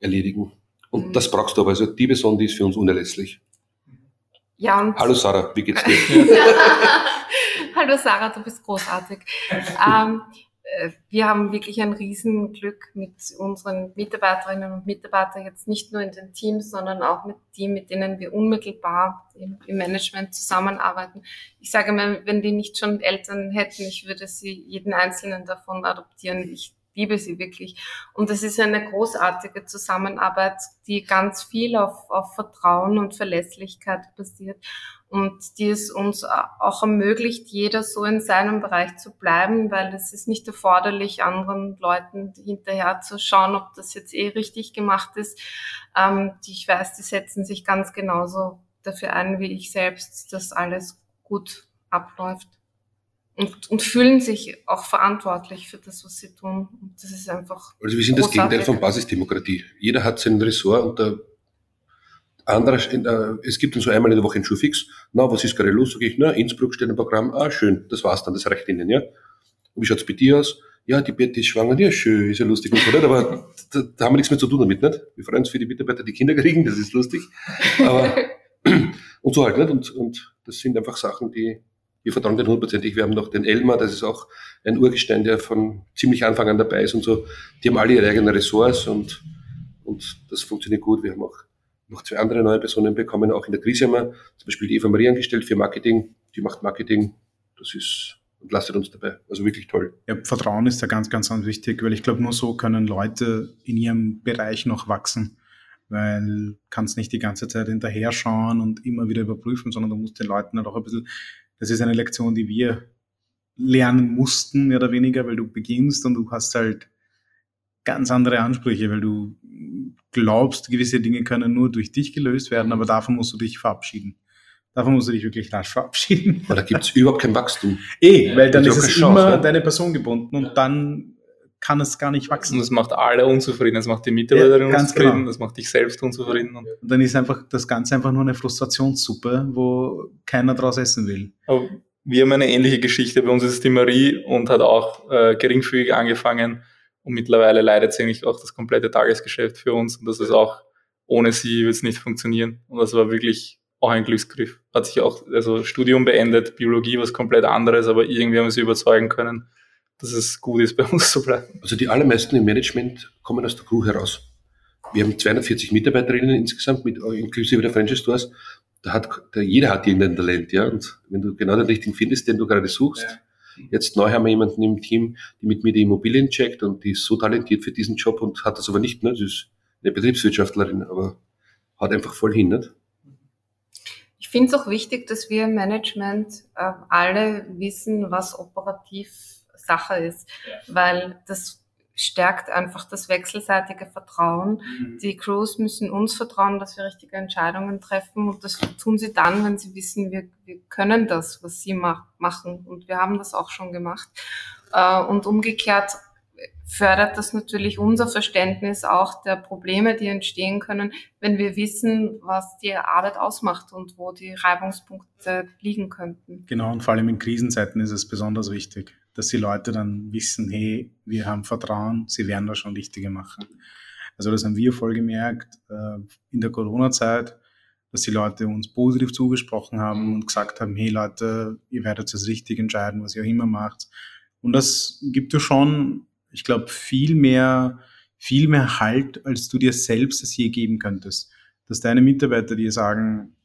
erledigen. Und mhm. das brauchst du aber. Also die Person, die ist für uns unerlässlich. Ja, und Hallo Sarah, wie geht's dir? [LAUGHS] Hallo Sarah, du bist großartig. [LAUGHS] ähm, äh, wir haben wirklich ein Riesenglück mit unseren Mitarbeiterinnen und Mitarbeitern, jetzt nicht nur in den Teams, sondern auch mit die, mit denen wir unmittelbar im, im Management zusammenarbeiten. Ich sage mal, wenn die nicht schon Eltern hätten, ich würde sie jeden einzelnen davon adoptieren. Ich, liebe sie wirklich. Und es ist eine großartige Zusammenarbeit, die ganz viel auf, auf Vertrauen und Verlässlichkeit basiert und die es uns auch ermöglicht, jeder so in seinem Bereich zu bleiben, weil es ist nicht erforderlich, anderen Leuten hinterher zu schauen, ob das jetzt eh richtig gemacht ist. Ähm, die ich weiß, die setzen sich ganz genauso dafür ein, wie ich selbst, dass alles gut abläuft. Und, und fühlen sich auch verantwortlich für das, was sie tun. Und das ist einfach. Also wir sind großartig. das Gegenteil von Basisdemokratie. Jeder hat sein Ressort und der andere, äh, es gibt dann so einmal in der Woche einen Schulfix. Na, was ist gerade los? Sag ich, na, Innsbruck steht ein Programm. Ah, schön, das war's dann, das reicht Ihnen, ja. Und wie schaut's bei dir aus? Ja, die Betty ist schwanger, ja, schön, ist ja lustig und so, nicht? aber da, da haben wir nichts mehr zu tun damit, nicht? Wir freuen uns für die Mitarbeiter, die Kinder kriegen, das ist lustig. Aber, [LAUGHS] [CLEARS THROAT] und so halt, nicht? Und, und das sind einfach Sachen, die, wir vertrauen den hundertprozentig. Wir haben noch den Elmar, das ist auch ein Urgestein, der von ziemlich Anfang an dabei ist und so. Die haben alle ihre eigenen Ressorts und, und das funktioniert gut. Wir haben auch noch zwei andere neue Personen bekommen, auch in der Krise haben wir zum Beispiel die Eva Maria angestellt für Marketing. Die macht Marketing. Das ist und lasst uns dabei. Also wirklich toll. Ja, Vertrauen ist da ganz, ganz, ganz wichtig, weil ich glaube, nur so können Leute in ihrem Bereich noch wachsen. Weil kannst nicht die ganze Zeit hinterher schauen und immer wieder überprüfen, sondern du musst den Leuten halt auch ein bisschen, das ist eine Lektion, die wir lernen mussten, mehr oder weniger, weil du beginnst und du hast halt ganz andere Ansprüche, weil du glaubst, gewisse Dinge können nur durch dich gelöst werden, aber davon musst du dich verabschieden. Davon musst du dich wirklich rasch verabschieden. Weil da gibt es überhaupt kein Wachstum. Eh, weil dann ist es Chance, immer ne? deine Person gebunden und dann kann es gar nicht wachsen. Und das macht alle unzufrieden. Das macht die Mitarbeiterin ja, unzufrieden, genau. das macht dich selbst unzufrieden. Und, dann ist einfach das Ganze einfach nur eine Frustrationssuppe, wo keiner draus essen will. Aber wir haben eine ähnliche Geschichte. Bei uns ist es die Marie und hat auch äh, geringfügig angefangen und mittlerweile leidet sie eigentlich auch das komplette Tagesgeschäft für uns. Und das ist auch, ohne sie wird es nicht funktionieren. Und das war wirklich auch ein Glücksgriff. Hat sich auch, also Studium beendet, Biologie was komplett anderes, aber irgendwie haben wir sie überzeugen können, dass es gut ist, bei uns zu bleiben. Also die allermeisten im Management kommen aus der Crew heraus. Wir haben 240 Mitarbeiterinnen insgesamt, mit, inklusive der Franchise Stores. Da hat, da, jeder hat irgendein Talent, ja. Und wenn du genau den richtigen findest, den du gerade suchst, ja Jetzt neu haben wir jemanden im Team, die mit mir die Immobilien checkt und die ist so talentiert für diesen Job und hat das aber nicht. Ne? Das ist eine Betriebswirtschaftlerin, aber hat einfach voll hin. Nicht? Ich finde es auch wichtig, dass wir im Management äh, alle wissen, was operativ Sache ist, ja. weil das stärkt einfach das wechselseitige Vertrauen. Mhm. Die Crews müssen uns vertrauen, dass wir richtige Entscheidungen treffen und das tun sie dann, wenn sie wissen, wir, wir können das, was sie mach, machen und wir haben das auch schon gemacht. Äh, und umgekehrt fördert das natürlich unser Verständnis auch der Probleme, die entstehen können, wenn wir wissen, was die Arbeit ausmacht und wo die Reibungspunkte liegen könnten. Genau, und vor allem in Krisenzeiten ist es besonders wichtig dass die Leute dann wissen, hey, wir haben Vertrauen, sie werden da schon Richtige machen. Also das haben wir voll gemerkt äh, in der Corona-Zeit, dass die Leute uns positiv zugesprochen haben und gesagt haben, hey Leute, ihr werdet das richtig entscheiden, was ihr auch immer macht. Und das gibt dir schon, ich glaube, viel mehr, viel mehr Halt, als du dir selbst es je geben könntest. Dass deine Mitarbeiter dir sagen,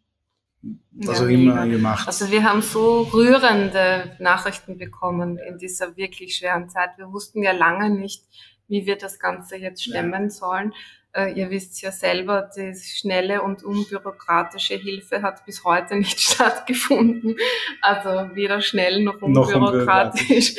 was ja, auch immer ihr macht. Also wir haben so rührende Nachrichten bekommen in dieser wirklich schweren Zeit. Wir wussten ja lange nicht, wie wir das Ganze jetzt stemmen ja. sollen. Äh, ihr wisst ja selber, die schnelle und unbürokratische Hilfe hat bis heute nicht [LAUGHS] stattgefunden. Also weder schnell noch unbürokratisch.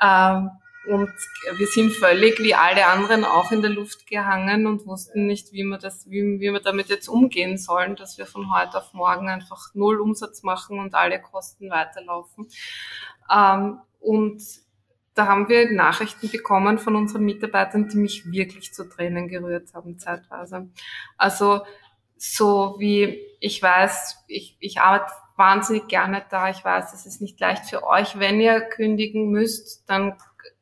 Noch ähm, und wir sind völlig wie alle anderen auch in der Luft gehangen und wussten nicht, wie wir das, wie, wie wir damit jetzt umgehen sollen, dass wir von heute auf morgen einfach null Umsatz machen und alle Kosten weiterlaufen. Ähm, und da haben wir Nachrichten bekommen von unseren Mitarbeitern, die mich wirklich zu Tränen gerührt haben zeitweise. Also so wie ich weiß, ich, ich arbeite wahnsinnig gerne da. Ich weiß, es ist nicht leicht für euch. Wenn ihr kündigen müsst, dann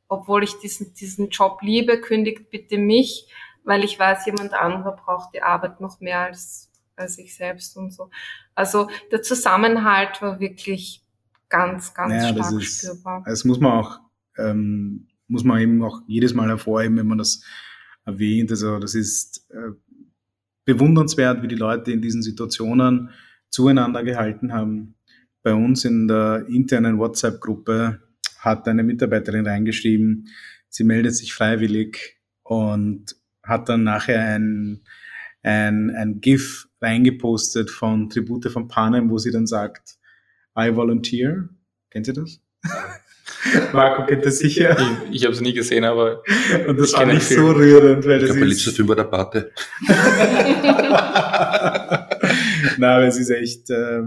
obwohl ich diesen, diesen Job liebe, kündigt bitte mich, weil ich weiß, jemand anderer braucht die Arbeit noch mehr als, als ich selbst und so. Also der Zusammenhalt war wirklich ganz, ganz naja, stark das ist, spürbar. Das muss man auch, ähm, muss man eben auch jedes Mal hervorheben, wenn man das erwähnt. Also das ist äh, bewundernswert, wie die Leute in diesen Situationen zueinander gehalten haben. Bei uns in der internen WhatsApp-Gruppe hat eine Mitarbeiterin reingeschrieben, sie meldet sich freiwillig und hat dann nachher ein, ein, ein GIF reingepostet von Tribute von Panem, wo sie dann sagt, I volunteer. Kennt ihr das? [LAUGHS] Marco kennt das sicher. Ich, ich habe es nie gesehen, aber. Und das war nicht so rührend, weil das ist. Ich glaube, letztes Film war der Pate. [LAUGHS] Na, es ist echt. Äh,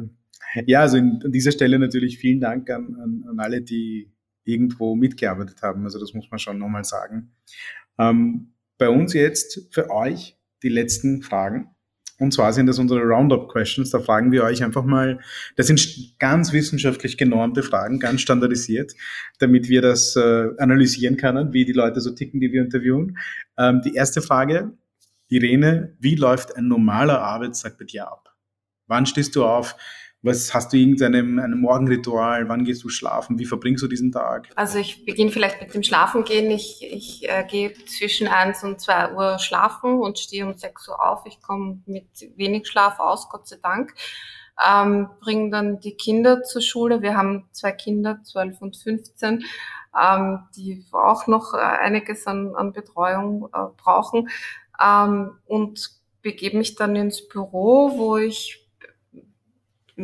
ja, also an dieser Stelle natürlich vielen Dank an, an, an alle, die irgendwo mitgearbeitet haben. Also das muss man schon nochmal sagen. Ähm, bei uns jetzt für euch die letzten Fragen. Und zwar sind das unsere Roundup-Questions. Da fragen wir euch einfach mal, das sind ganz wissenschaftlich genormte Fragen, ganz standardisiert, damit wir das äh, analysieren können, wie die Leute so ticken, die wir interviewen. Ähm, die erste Frage, Irene, wie läuft ein normaler Arbeitstag bei dir ab? Wann stehst du auf? Was hast du irgendeinem ein Morgenritual? Wann gehst du schlafen? Wie verbringst du diesen Tag? Also ich beginne vielleicht mit dem Schlafengehen. Ich, ich äh, gehe zwischen eins und zwei Uhr schlafen und stehe um sechs Uhr auf. Ich komme mit wenig Schlaf aus, Gott sei Dank. Ähm, bringe dann die Kinder zur Schule. Wir haben zwei Kinder, zwölf und 15, ähm, die auch noch äh, einiges an, an Betreuung äh, brauchen. Ähm, und begebe mich dann ins Büro, wo ich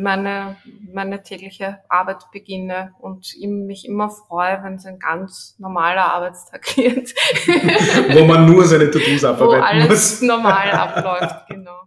meine, meine tägliche Arbeit beginne und mich immer freue, wenn es ein ganz normaler Arbeitstag [LAUGHS] wird. Wo man nur seine To-Dos abarbeiten Wo alles muss. normal abläuft, genau.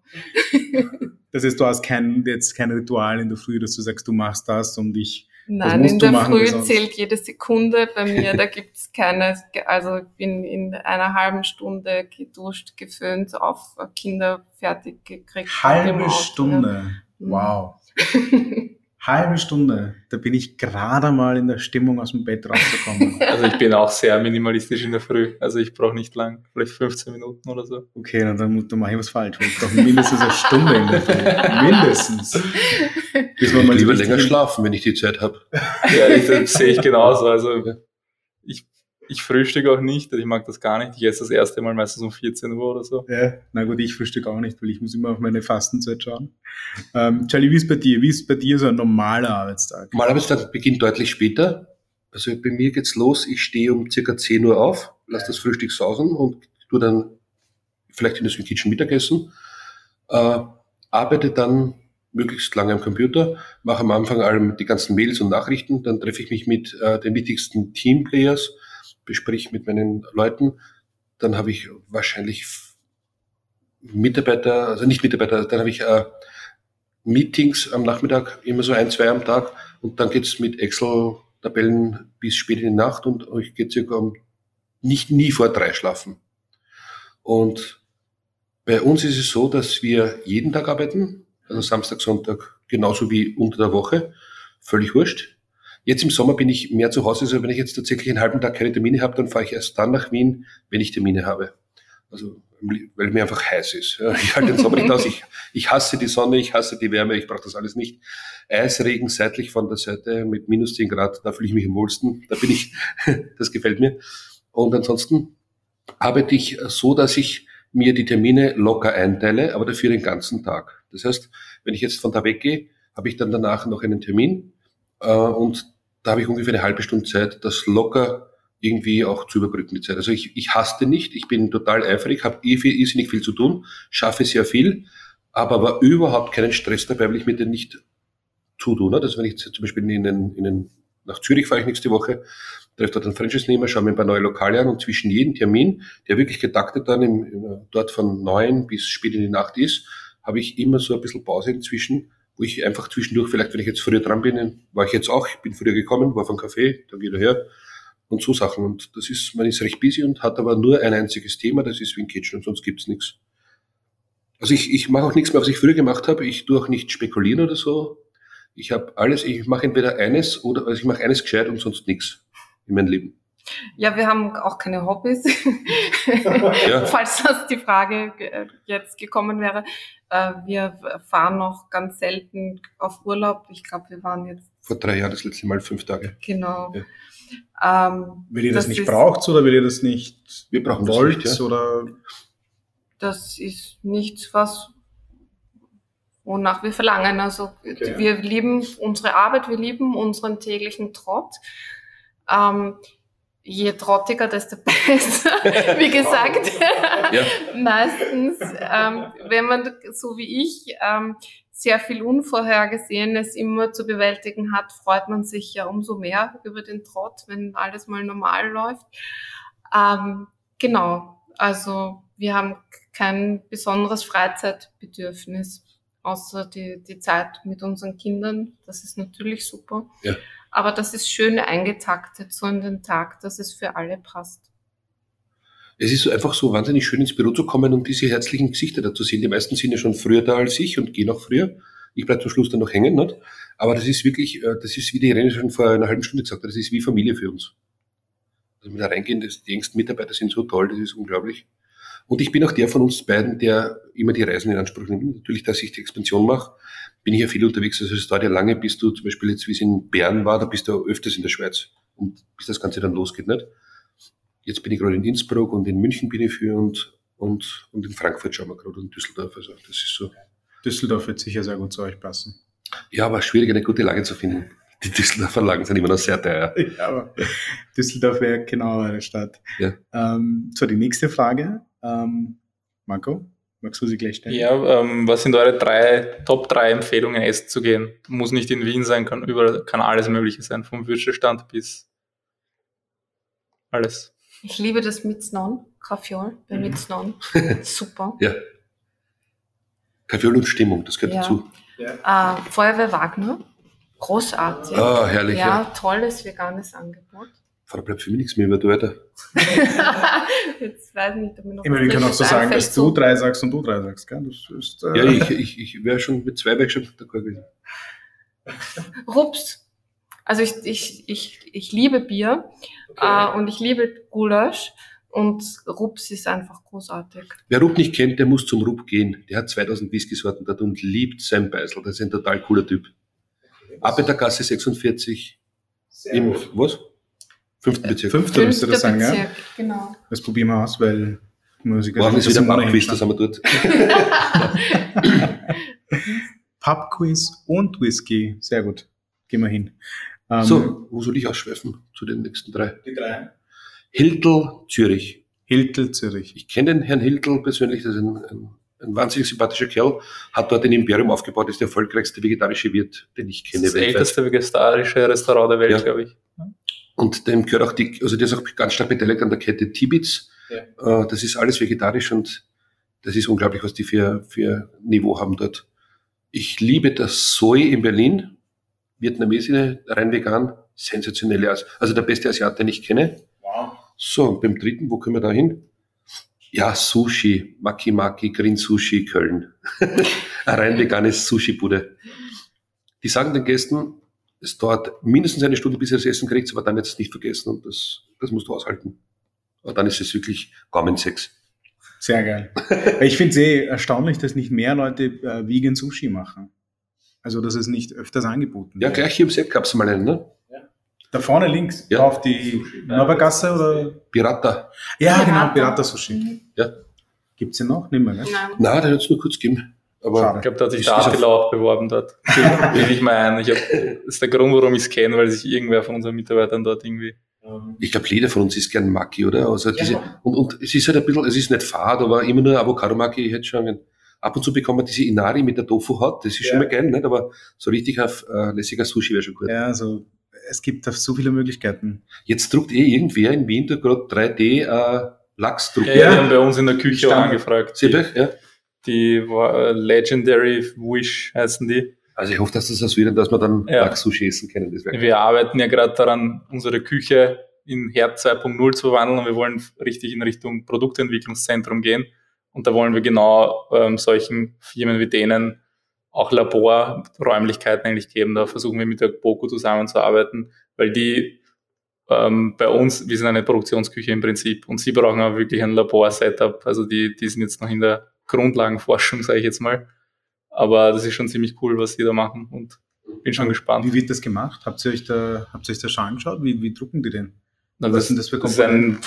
Das heißt, du hast kein, jetzt kein Ritual in der Früh, dass du sagst, du machst das und ich. Nein, in der machen, Früh zählt jede Sekunde bei mir. Da [LAUGHS] gibt's keine, also ich bin in einer halben Stunde geduscht, geföhnt, auf Kinder fertig gekriegt. Halbe Stunde. Mhm. Wow. [LAUGHS] Halbe Stunde. Da bin ich gerade mal in der Stimmung, aus dem Bett rauszukommen. [LAUGHS] Also ich bin auch sehr minimalistisch in der Früh. Also ich brauche nicht lang, vielleicht 15 Minuten oder so. Okay, dann, dann mache ich was falsch. Ich brauche mindestens eine Stunde in der Früh. [LAUGHS] Mindestens. Bis man Ich mal lieber länger schlafen, wenn ich die Zeit habe. Ja, ich, das sehe ich genauso. Also ich, ich frühstücke auch nicht, ich mag das gar nicht. Ich esse das erste Mal meistens um 14 Uhr oder so. Ja, na gut, ich frühstücke auch nicht, weil ich muss immer auf meine Fastenzeit schauen. Ähm, Charlie, wie ist bei dir? Wie ist bei dir so ein normaler Arbeitstag? Mein Arbeitstag beginnt deutlich später. Also bei mir geht's los. Ich stehe um circa 10 Uhr auf, lasse das Frühstück sausen und tue dann vielleicht in das Kitchen Mittagessen. Äh, arbeite dann möglichst lange am Computer, mache am Anfang allem die ganzen Mails und Nachrichten, dann treffe ich mich mit äh, den wichtigsten Teamplayers, besprich mit meinen Leuten, dann habe ich wahrscheinlich Mitarbeiter, also nicht Mitarbeiter, dann habe ich äh, Meetings am Nachmittag, immer so ein, zwei am Tag und dann geht's mit Excel-Tabellen bis spät in die Nacht und ich gehe circa um nicht nie vor drei schlafen. Und bei uns ist es so, dass wir jeden Tag arbeiten, also Samstag, Sonntag, genauso wie unter der Woche, völlig wurscht. Jetzt im Sommer bin ich mehr zu Hause, also wenn ich jetzt tatsächlich einen halben Tag keine Termine habe, dann fahre ich erst dann nach Wien, wenn ich Termine habe. Also, weil mir einfach heiß ist. Ich halte den Sommer nicht aus. Ich, ich hasse die Sonne, ich hasse die Wärme, ich brauche das alles nicht. Eisregen seitlich von der Seite mit minus 10 Grad, da fühle ich mich am wohlsten. Da bin ich, [LAUGHS] das gefällt mir. Und ansonsten arbeite ich so, dass ich mir die Termine locker einteile, aber dafür den ganzen Tag. Das heißt, wenn ich jetzt von da weggehe, habe ich dann danach noch einen Termin äh, und da habe ich ungefähr eine halbe Stunde Zeit, das locker irgendwie auch zu überbrücken, die Zeit. Also ich, ich hasse nicht, ich bin total eifrig, habe eh viel, irrsinnig viel zu tun, schaffe sehr viel, aber aber überhaupt keinen Stress dabei, weil ich mir den nicht zutue. Ne? Das wenn ich jetzt zum Beispiel in den, in den, nach Zürich fahre ich nächste Woche, treffe dort einen Franchise-Nehmer, schaue mir ein paar neue Lokale an und zwischen jedem Termin, der wirklich getaktet dann im, im, dort von neun bis spät in die Nacht ist, habe ich immer so ein bisschen Pause inzwischen, wo ich einfach zwischendurch, vielleicht wenn ich jetzt früher dran bin, war ich jetzt auch, ich bin früher gekommen, war vom Café, dann wieder her und so Sachen. Und das ist, man ist recht busy und hat aber nur ein einziges Thema, das ist Wing Kitchen und sonst gibt's nichts. Also ich, ich mache auch nichts mehr, was ich früher gemacht habe. Ich tue auch nicht spekulieren oder so. Ich habe alles, ich mache entweder eines oder also ich mache eines gescheit und sonst nichts in meinem Leben. Ja, wir haben auch keine Hobbys. [LAUGHS] Ja. Falls das die Frage äh, jetzt gekommen wäre. Äh, Wir fahren noch ganz selten auf Urlaub. Ich glaube, wir waren jetzt Vor drei Jahren das letzte Mal fünf Tage. genau. Ja. Ähm, Weil ihr das, nicht ist- braucht oder weil ihr das nicht Wir brauchen das wollt? nicht, ja. Oder Das ist nichts, was wonach wir verlangen. Also Okay. wir lieben unsere Arbeit, wir lieben unseren täglichen Trott. Ähm, je trottiger, desto [LAUGHS] besser. Wie gesagt, [LAUGHS] ja. meistens, ähm, wenn man so wie ich ähm, sehr viel Unvorhergesehenes immer zu bewältigen hat, freut man sich ja umso mehr über den Trott, wenn alles mal normal läuft. Ähm, genau, also wir haben kein besonderes Freizeitbedürfnis, außer die, die Zeit mit unseren Kindern. Das ist natürlich super. Ja. Aber das ist schön eingetaktet, so in den Tag, dass es für alle passt. Es ist einfach so wahnsinnig schön ins Büro zu kommen und diese herzlichen Gesichter da zu sehen. Die meisten sind ja schon früher da als ich und gehen auch früher. Ich bleibe zum Schluss dann noch hängen, nicht? Aber das ist wirklich, äh, das ist, wie die Irene schon vor einer halben Stunde gesagt hat, das ist wie Familie für uns. Also mit da reingehen, das, die engsten Mitarbeiter sind so toll, das ist unglaublich. Und ich bin auch der von uns beiden, der immer die Reisen in Anspruch nimmt. Natürlich, dass ich die Expansion mache, bin ich ja viel unterwegs. Also es dauert ja lange, bis du zum Beispiel jetzt, wie es in Bern war, da bist du öfters in der Schweiz. Und bis das Ganze dann losgeht, nicht? Jetzt bin ich gerade in Innsbruck und in München bin ich für und, und, und in Frankfurt schauen wir gerade und Düsseldorf. Also das ist so. Düsseldorf wird sicher sehr gut zu euch passen. Ja, aber schwierig, eine gute Lage zu finden. Die Düsseldorfer Lagen sind immer noch sehr teuer. [LAUGHS] Ja, aber Düsseldorf wäre genau eine Stadt. Ja. Ähm, so, die nächste Frage. Ähm, Marco, magst du sie gleich stellen? Ja, ähm, was sind eure drei, Top 3 Empfehlungen, essen zu gehen? Muss nicht in Wien sein, kann, überall, kann alles Mögliche sein, vom Würstelstand bis alles. Ich liebe das Mitznon, Kaffeeol bei mhm. Mitznon. [LAUGHS] Super. Ja. Kaffeeol und Stimmung, das gehört ja. dazu. Ja. Äh, Feuerwehr Wagner, großartig. Ah, herrlich. Ja, ja, tolles veganes Angebot. Da bleibt für mich nichts mehr über, du weiter. Jetzt weiß ich nicht, ob ich noch Immer, wir können auch so sagen, dass du drei sagst und du drei sagst, gell? Das ist, äh ja, ich, ich, ich wäre schon mit zwei weg schon d'accord gewesen. [LAUGHS] Rups. Also ich, ich, ich, ich liebe Bier okay. äh, und ich liebe Gulasch und Rups ist einfach großartig. Wer Rup nicht kennt, der muss zum Rup gehen. Der hat 2000 Whisky-Sorten dort und liebt sein Beisel. Das ist ein total cooler Typ. Arbeitergasse 46 Sehr im, gut. was? Fünften Bezirk. Fünfter müsste das sein, Bezirk, ja? genau. Das probieren wir aus, weil Musik Morgen ist wieder Pubquiz, das haben wir dort. [LAUGHS] Pubquiz und Whisky, sehr gut. Gehen wir hin. Ähm, so, wo soll ich ausschweifen zu den nächsten drei? Die drei. Hiltel, Zürich. Hiltel, Zürich. Ich kenne den Herrn Hiltel persönlich, das ist ein, ein, ein, wahnsinnig sympathischer Kerl, hat dort ein Imperium aufgebaut, ist der erfolgreichste vegetarische Wirt, den ich kenne. Das, das älteste vegetarische Restaurant der Welt, ja. glaube ich. Und dem gehört auch die, also der ist auch ganz stark beteiligt an der Kette Tibits. Ja. Äh, das ist alles vegetarisch und das ist unglaublich, was die für, für Niveau haben dort. Ich liebe das Soy in Berlin. Vietnamesisch, rein vegan, sensationelle As Also der beste Asiat, den ich kenne. Wow. So, und beim dritten, wo können wir da hin? Ja, Sushi, Maki Maki, Green Sushi, Köln. [LAUGHS] Ein rein veganes Sushi-Bude. Die sagen den Gästen, es dauert mindestens eine Stunde, bis ihr das Essen kriegt, aber dann wird es nicht vergessen und das, das musst du aushalten. Und dann ist es wirklich Gaumensex. Sehr geil. [LAUGHS] ich finde es eh erstaunlich, dass nicht mehr Leute äh, Vegan Sushi machen. Also, dass es nicht öfters angeboten wird. Ja, gleich hier im Set gab es mal einen, ne? Da vorne links, ja. auf die Nobergasse oder? Pirata. Ja, Pirata. genau, Pirata Sushi. Mhm. Ja. Gibt es den noch? Nicht mehr, ne? Nein, Nein den hat es nur kurz gegeben. Aber ich glaube, da hat sich Datil auch beworben dort. Bin ich mal ein. Ich hab, das ist der Grund, warum ich es kenne, weil sich irgendwer von unseren Mitarbeitern dort irgendwie. Ich glaube, jeder von uns ist gern Maki, oder? Also ja. diese, und, und es ist halt ein bisschen, es ist nicht fad, aber immer nur Avocado-Maki, ich hätte schon ab und zu bekommen wir diese Inari mit der Tofu-Haut, das ist ja. schon mal geil, nicht? Aber so richtig auf äh, lässiger Sushi wäre schon gut. Ja, also es gibt da so viele Möglichkeiten. Jetzt druckt eh irgendwer in Wien gerade 3D äh, Lachsdruck. Ja, ja, die haben bei uns in der Küche auch angefragt. Sie, ja. Die war, Legendary Wish heißen die. Also ich hoffe, dass das wird, dass wir dann ja. Lachs-Sushi essen können. wir arbeiten ja gerade daran, unsere Küche in Herd 2.0 zu verwandeln und wir wollen richtig in Richtung Produktentwicklungszentrum gehen. Und da wollen wir genau ähm, solchen Firmen wie denen auch Laborräumlichkeiten eigentlich geben. Da versuchen wir mit der Boko zusammenzuarbeiten, weil die ähm, bei uns, wir sind eine Produktionsküche im Prinzip und sie brauchen auch wirklich ein Labor-Setup. Also die, die sind jetzt noch in der Grundlagenforschung, sage ich jetzt mal. Aber das ist schon ziemlich cool, was sie da machen und bin schon gespannt. Wie wird das gemacht? Habt ihr euch da, habt ihr euch da schon angeschaut? Wie, wie drucken die denn? Na, was sind das für Komponenten?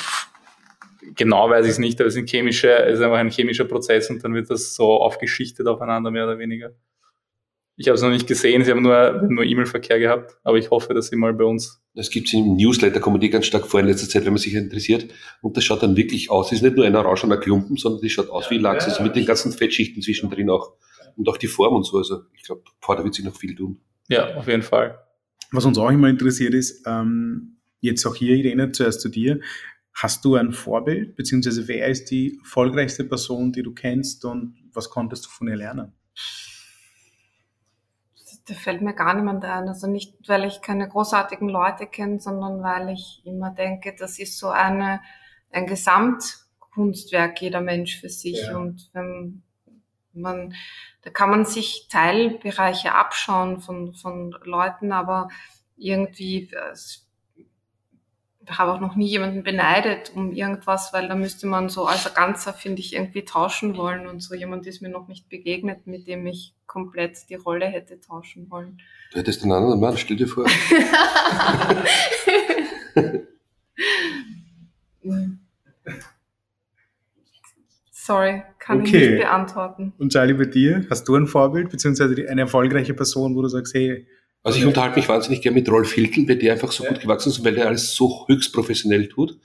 genau weiß ich es nicht, aber es ist, ein chemischer, es ist einfach ein chemischer Prozess und dann wird das so aufgeschichtet aufeinander, mehr oder weniger. Ich habe es noch nicht gesehen, sie haben nur, nur E-Mail-Verkehr gehabt, aber ich hoffe, dass sie mal bei uns. Das gibt es im Newsletter, kommen die ganz stark vor in letzter Zeit, wenn man sich interessiert. Und das schaut dann wirklich aus. Es ist nicht nur ein orangener Klumpen, sondern das schaut aus wie Lachs, also mit den ganzen Fettschichten zwischendrin auch. Und auch die Form und so. Also ich glaube, da wird sich noch viel tun. Ja, auf jeden Fall. Was uns auch immer interessiert ist, ähm, jetzt auch hier, Irene, zuerst zu dir. Hast du ein Vorbild, beziehungsweise wer ist die erfolgreichste Person, die du kennst und was konntest du von ihr lernen? Da fällt mir gar niemand ein. Also nicht, weil ich keine großartigen Leute kenne, sondern weil ich immer denke, das ist so eine, ein Gesamtkunstwerk jeder Mensch für sich. Ja. Und wenn man, da kann man sich Teilbereiche abschauen von, von Leuten, aber irgendwie, ich habe auch noch nie jemanden beneidet um irgendwas, weil da müsste man so als Ganzer, finde ich, irgendwie tauschen wollen und so jemand ist mir noch nicht begegnet, mit dem ich komplett die Rolle hätte tauschen wollen. Du hättest einen anderen Mann, stell dir vor. [LAUGHS] Sorry, kann okay. ich nicht beantworten. Und Charlie, bei dir, hast du ein Vorbild, beziehungsweise eine erfolgreiche Person, wo du sagst, hey, also ich unterhalte mich wahnsinnig gerne mit Rolf Hiltel, weil der einfach so gut gewachsen ist und weil der alles so höchst professionell tut.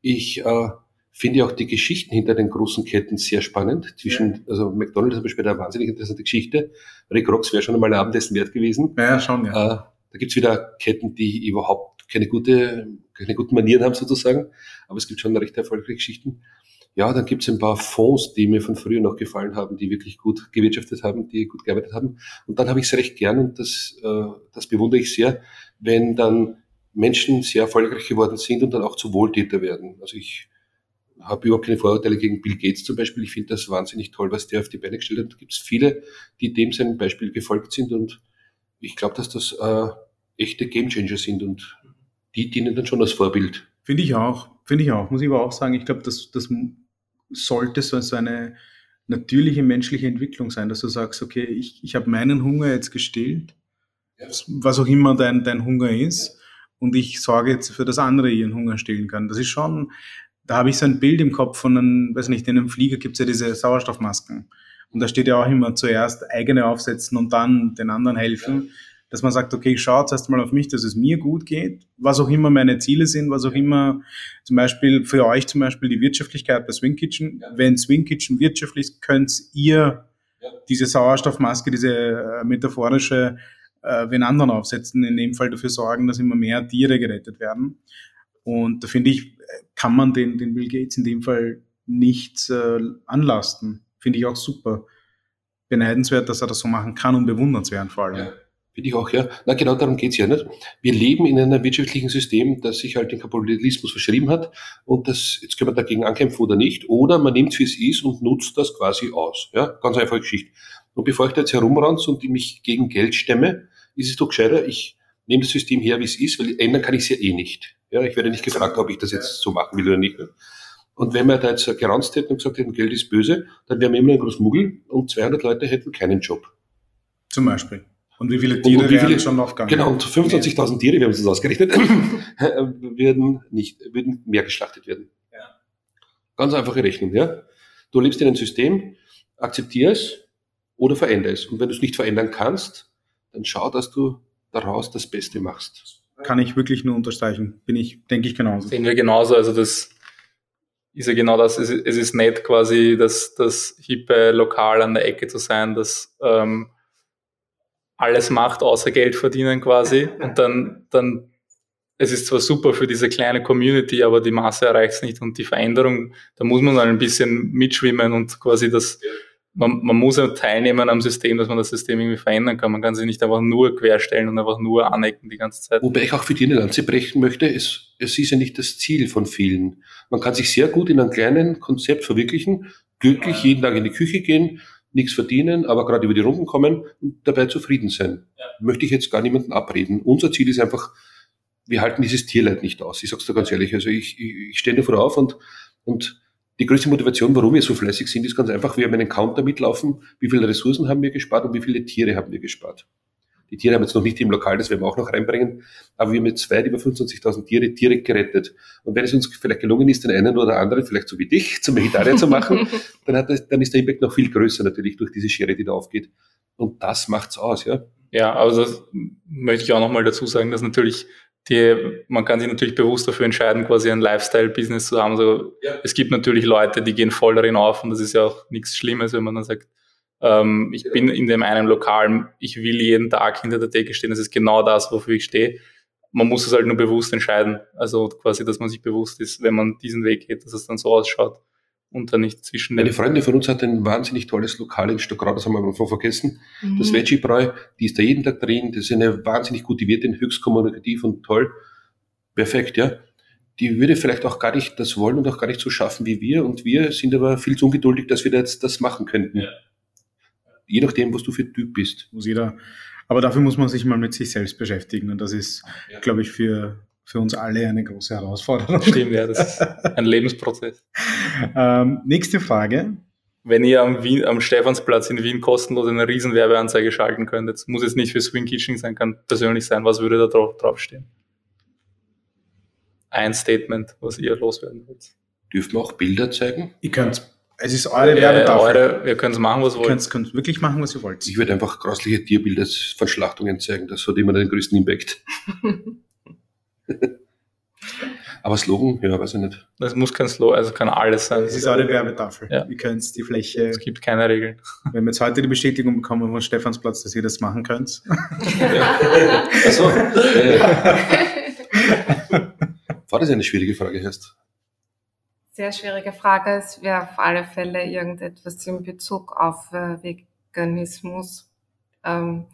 Ich äh, finde auch die Geschichten hinter den großen Ketten sehr spannend. Zwischen, ja. also McDonald's zum Beispiel eine wahnsinnig interessante Geschichte. Rick Rocks wäre schon einmal ein Abendessen wert gewesen. Ja, schon, ja. Äh, da gibt's wieder Ketten, die überhaupt keine gute, keine guten Manieren haben sozusagen. Aber es gibt schon recht erfolgreiche Geschichten. Ja, dann gibt es ein paar Fonds, die mir von früher noch gefallen haben, die wirklich gut gewirtschaftet haben, die gut gearbeitet haben. Und dann habe ich es recht gern und das, äh, das bewundere ich sehr, wenn dann Menschen sehr erfolgreich geworden sind und dann auch zu Wohltäter werden. Also ich habe überhaupt keine Vorurteile gegen Bill Gates zum Beispiel. Ich finde das wahnsinnig toll, was der auf die Beine gestellt hat. Da gibt es viele, die dem sein Beispiel gefolgt sind und ich glaube, dass das äh, echte Gamechanger sind und die dienen dann schon als Vorbild. Finde ich auch. Finde ich auch. Muss ich aber auch sagen, ich glaube, dass das sollte so, so eine natürliche menschliche Entwicklung sein, dass du sagst, okay, ich, ich habe meinen Hunger jetzt gestillt, was auch immer dein, dein Hunger ist, und ich sorge jetzt für, dass andere ihren Hunger stillen kann. Das ist schon, da habe ich so ein Bild im Kopf von einem, weiß nicht, in einem Flieger gibt es ja diese Sauerstoffmasken. Und da steht ja auch immer zuerst eigene aufsetzen und dann den anderen helfen. Ja dass man sagt, okay, schaut erst mal auf mich, dass es mir gut geht, was auch immer meine Ziele sind, was auch immer zum Beispiel für euch zum Beispiel die Wirtschaftlichkeit bei Swing Kitchen. Ja. Wenn Swing Kitchen wirtschaftlich ist, könnt ihr ja. diese Sauerstoffmaske, diese äh, metaphorische, äh, wenn anderen aufsetzen, in dem Fall dafür sorgen, dass immer mehr Tiere gerettet werden. Und da finde ich, kann man den, den Bill Gates in dem Fall nicht äh, anlasten. Finde ich auch super. Beneidenswert, dass er das so machen kann und bewundernswert vor allem. Ja. Finde ich auch, ja. Na, genau darum geht's ja nicht. Wir leben in einem wirtschaftlichen System, das sich halt den Kapitalismus verschrieben hat und das, jetzt können wir dagegen ankämpfen oder nicht, oder man nimmt wie es ist und nutzt das quasi aus. Ja, ganz einfache Geschichte. Und bevor ich da jetzt herumranze und mich gegen Geld stemme, ist es doch gescheiter, ich nehme das System her, wie es ist, weil ändern kann ich es ja eh nicht. Ja, ich werde nicht gefragt, ob ich das jetzt so machen will oder nicht. Und wenn wir da jetzt geranzt hätten und gesagt hätten, Geld ist böse, dann wären wir immer ein Großmuggel und 200 Leute hätten keinen Job. Zum Beispiel. Und wie viele Tiere und wie viele, schon aufgegangen? Genau, und 25.000 Tiere, wir haben es ausgerechnet, [LAUGHS] [LAUGHS] würden nicht, würden mehr geschlachtet werden. Ja. Ganz einfache Rechnung, ja. Du lebst in einem System, akzeptier es oder verändere es. Und wenn du es nicht verändern kannst, dann schau, dass du daraus das Beste machst. Kann ich wirklich nur unterstreichen. Bin ich, denke ich genauso. Sehen wir genauso. Also das ist ja genau das. Es ist nett quasi das, das hippe Lokal an der Ecke zu sein, das ähm, alles macht, außer Geld verdienen quasi. Und dann, dann, es ist zwar super für diese kleine Community, aber die Masse erreicht es nicht. Und die Veränderung, da muss man dann ein bisschen mitschwimmen und quasi das, man, man muss ja teilnehmen am System, dass man das System irgendwie verändern kann. Man kann sich nicht einfach nur querstellen und einfach nur anecken die ganze Zeit. Wobei ich auch für die eine Lanze brechen möchte, es, es ist ja nicht das Ziel von vielen. Man kann sich sehr gut in einem kleinen Konzept verwirklichen, glücklich jeden Tag in die Küche gehen, nichts verdienen, aber gerade über die Runden kommen und dabei zufrieden sein. Ja. Möchte ich jetzt gar niemanden abreden. Unser Ziel ist einfach, wir halten dieses Tierleid nicht aus. Ich sag's dir ganz ehrlich. Also ich, ich, ich stehe davor auf und, und die größte Motivation, warum wir so fleißig sind, ist ganz einfach, wir haben einen Counter mitlaufen, wie viele Ressourcen haben wir gespart und wie viele Tiere haben wir gespart. Die Tiere haben jetzt noch nicht im Lokal, das werden wir auch noch reinbringen, aber wir haben jetzt weit über 25.000 Tiere direkt gerettet. Und wenn es uns vielleicht gelungen ist, den einen oder anderen, vielleicht so wie dich, zum Vegetarier zu machen, [LAUGHS] dann, hat das, dann ist der Impact noch viel größer natürlich durch diese Schere, die da aufgeht. Und das macht's aus, ja. Ja, aber das möchte ich auch nochmal dazu sagen, dass natürlich die, man kann sich natürlich bewusst dafür entscheiden, quasi ein Lifestyle-Business zu haben. Also ja. es gibt natürlich Leute, die gehen voll darin auf und das ist ja auch nichts Schlimmes, wenn man dann sagt, ähm, ich bin in dem einen Lokal, ich will jeden Tag hinter der Theke stehen, das ist genau das, wofür ich stehe. Man muss es halt nur bewusst entscheiden. Also quasi, dass man sich bewusst ist, wenn man diesen Weg geht, dass es dann so ausschaut und dann nicht zwischen Eine Freundin von uns hat ein wahnsinnig tolles Lokal in Stuttgart, das haben wir am Anfang vergessen. Mhm. Das Veggie Bräu, die ist da jeden Tag drin, das ist eine wahnsinnig gute Wirtin, höchst kommunikativ und toll. Perfekt, ja. Die würde vielleicht auch gar nicht das wollen und auch gar nicht so schaffen wie wir und wir sind aber viel zu ungeduldig, dass wir jetzt das machen könnten. Ja. Je nachdem, was du für Typ bist. Muss jeder. Aber dafür muss man sich mal mit sich selbst beschäftigen und das ist, ja. glaube ich, für für uns alle eine große Herausforderung. Stimmt, ja, das ist [LAUGHS] ein Lebensprozess. ähm, nächste Frage. Wenn ihr am, Wien, am Stephansplatz in Wien kostenlos eine riesen Werbeanzeige schalten könntet, muss jetzt nicht für Swing Kitchen sein, kann persönlich sein, was würde da drauf, draufstehen? Ein Statement, was ihr loswerden wollt. Dürfen wir auch Bilder zeigen? Ihr könnt es ist eure Werbetafel. Eure, ihr könnt machen, was ihr wollt. Ihr könnt wirklich machen, was ihr wollt. Ich würde einfach grausliche Tierbilder von Schlachtungen zeigen. Das hat immer den größten Impact. [LAUGHS] Aber Slogan, ja, weiß ich nicht. Das muss kein Slogan, also kann alles sein. Es ist eine Werbetafel. Ja. Ihr könnt die Fläche. Es gibt keine Regeln. [LAUGHS] Wenn wir jetzt heute die Bestätigung bekommen von Stephansplatz, dass ihr das machen könnt. [LAUGHS] Ja. Achso. Ja. War das eine schwierige Frage, Herst? Sehr schwierige Frage. Es wäre auf alle Fälle irgendetwas in Bezug auf äh, Veganismus. Ähm,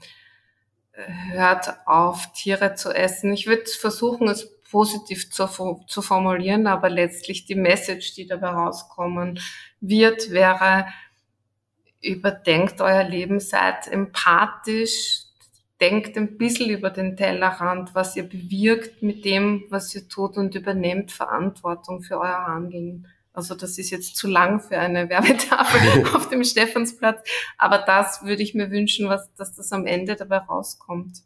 hört auf, Tiere zu essen. Ich würde versuchen, es positiv zu, zu formulieren, aber letztlich die Message, die dabei rauskommen wird, wäre, überdenkt euer Leben, seid empathisch, denkt ein bisschen über den Tellerrand, was ihr bewirkt mit dem, was ihr tut und übernehmt Verantwortung für euer Handeln. Also das ist jetzt zu lang für eine [LAUGHS] Werbetafel [LAUGHS] auf dem Stephansplatz. Aber das würde ich mir wünschen, was, dass das am Ende dabei rauskommt.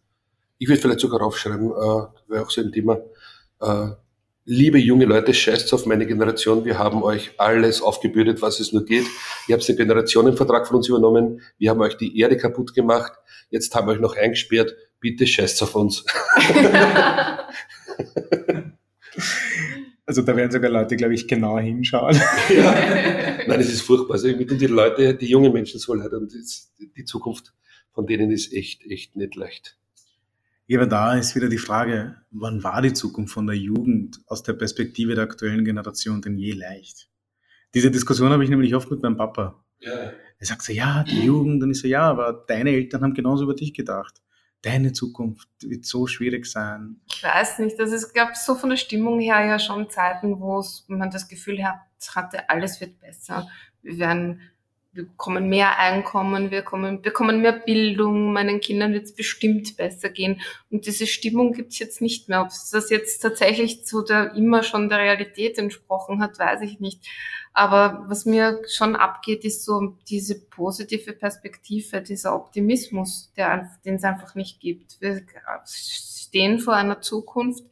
Ich würde vielleicht sogar aufschreiben, äh, wäre auch so ein Thema, äh, liebe junge Leute, scheißt auf meine Generation, wir haben euch alles aufgebürdet, was es nur geht. Ihr habt den Generationenvertrag von uns übernommen, wir haben euch die Erde kaputt gemacht, jetzt haben wir euch noch eingesperrt, bitte scheißt auf uns. Also da werden sogar Leute, glaube ich, genauer hinschauen. [LAUGHS] Ja. Nein, es ist furchtbar. Also die Leute, die jungen Menschen so leid und die Zukunft von denen ist echt, echt nicht leicht. Ja, aber da ist wieder die Frage, wann war die Zukunft von der Jugend aus der Perspektive der aktuellen Generation denn je leicht? Diese Diskussion habe ich nämlich oft mit meinem Papa. Ja. Er sagt so, ja, die Jugend, und ich so, ja, aber deine Eltern haben genauso über dich gedacht deine Zukunft wird so schwierig sein? Ich weiß nicht. Also es gab so von der Stimmung her ja schon Zeiten, wo man das Gefühl hatte, alles wird besser. Wir werden wir bekommen mehr Einkommen, wir bekommen, bekommen mehr Bildung, meinen Kindern wird es bestimmt besser gehen. Und diese Stimmung gibt es jetzt nicht mehr. Ob es das jetzt tatsächlich zu der immer schon der Realität entsprochen hat, weiß ich nicht. Aber was mir schon abgeht, ist so diese positive Perspektive, dieser Optimismus, den es einfach nicht gibt. Wir stehen vor einer Zukunft,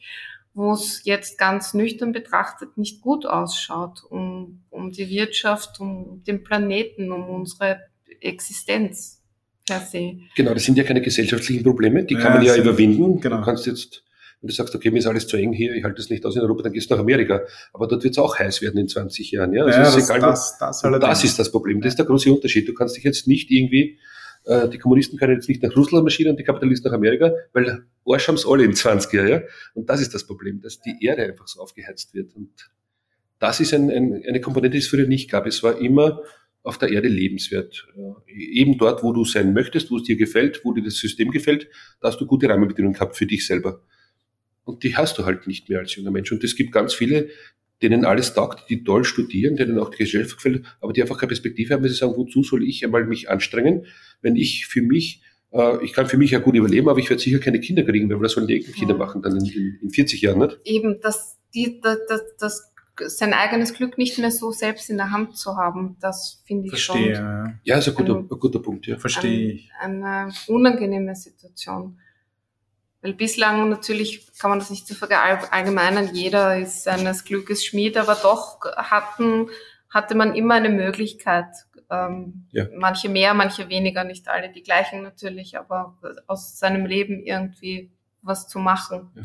wo es jetzt ganz nüchtern betrachtet nicht gut ausschaut, um, um die Wirtschaft, um den Planeten, um unsere Existenz per se. Genau, das sind ja keine gesellschaftlichen Probleme, die ja, kann man ja überwinden. Genau. Du kannst jetzt, wenn du sagst, okay, mir ist alles zu eng hier, ich halte das nicht aus in Europa, dann gehst du nach Amerika. Aber dort wird es auch heiß werden in 20 Jahren. Ja, also ja das, ist egal, das, das, das, das ist das Problem. Das ist der große Unterschied. Du kannst dich jetzt nicht irgendwie äh, die Kommunisten können jetzt nicht nach Russland marschieren und die Kapitalisten nach Amerika, weil Arsch haben es alle in 20 Jahren. Ja? Und das ist das Problem, dass die Erde einfach so aufgeheizt wird. Und das ist ein, ein, eine Komponente, die es früher nicht gab. Es war immer auf der Erde lebenswert. Eben dort, wo du sein möchtest, wo es dir gefällt, wo dir das System gefällt, da hast du gute Rahmenbedingungen gehabt für dich selber. Und die hast du halt nicht mehr als junger Mensch. Und es gibt ganz viele, denen alles taugt, die toll studieren, denen auch die Gesellschaft gefällt, aber die einfach keine Perspektive haben, weil sie sagen, wozu soll ich einmal mich anstrengen, wenn ich für mich, äh, ich kann für mich ja gut überleben, aber ich werde sicher keine Kinder kriegen, weil das sollen die Kinder ja. machen dann in, in, 40 Jahren, nicht? Eben, dass die, das, das, das sein eigenes Glück nicht mehr so selbst in der Hand zu haben, das finde ich Verstehe, schon. Ja, ja ist ein guter, ein, ein guter Punkt, ja. Verstehe ich. Eine unangenehme Situation. Weil bislang natürlich kann man das nicht so verallgemeinern, jeder ist seines Glückes Schmied, aber doch hatten, hatte man immer eine Möglichkeit. Ähm, Ja. Manche mehr, manche weniger, nicht alle die gleichen natürlich, aber aus seinem Leben irgendwie was zu machen. Ja.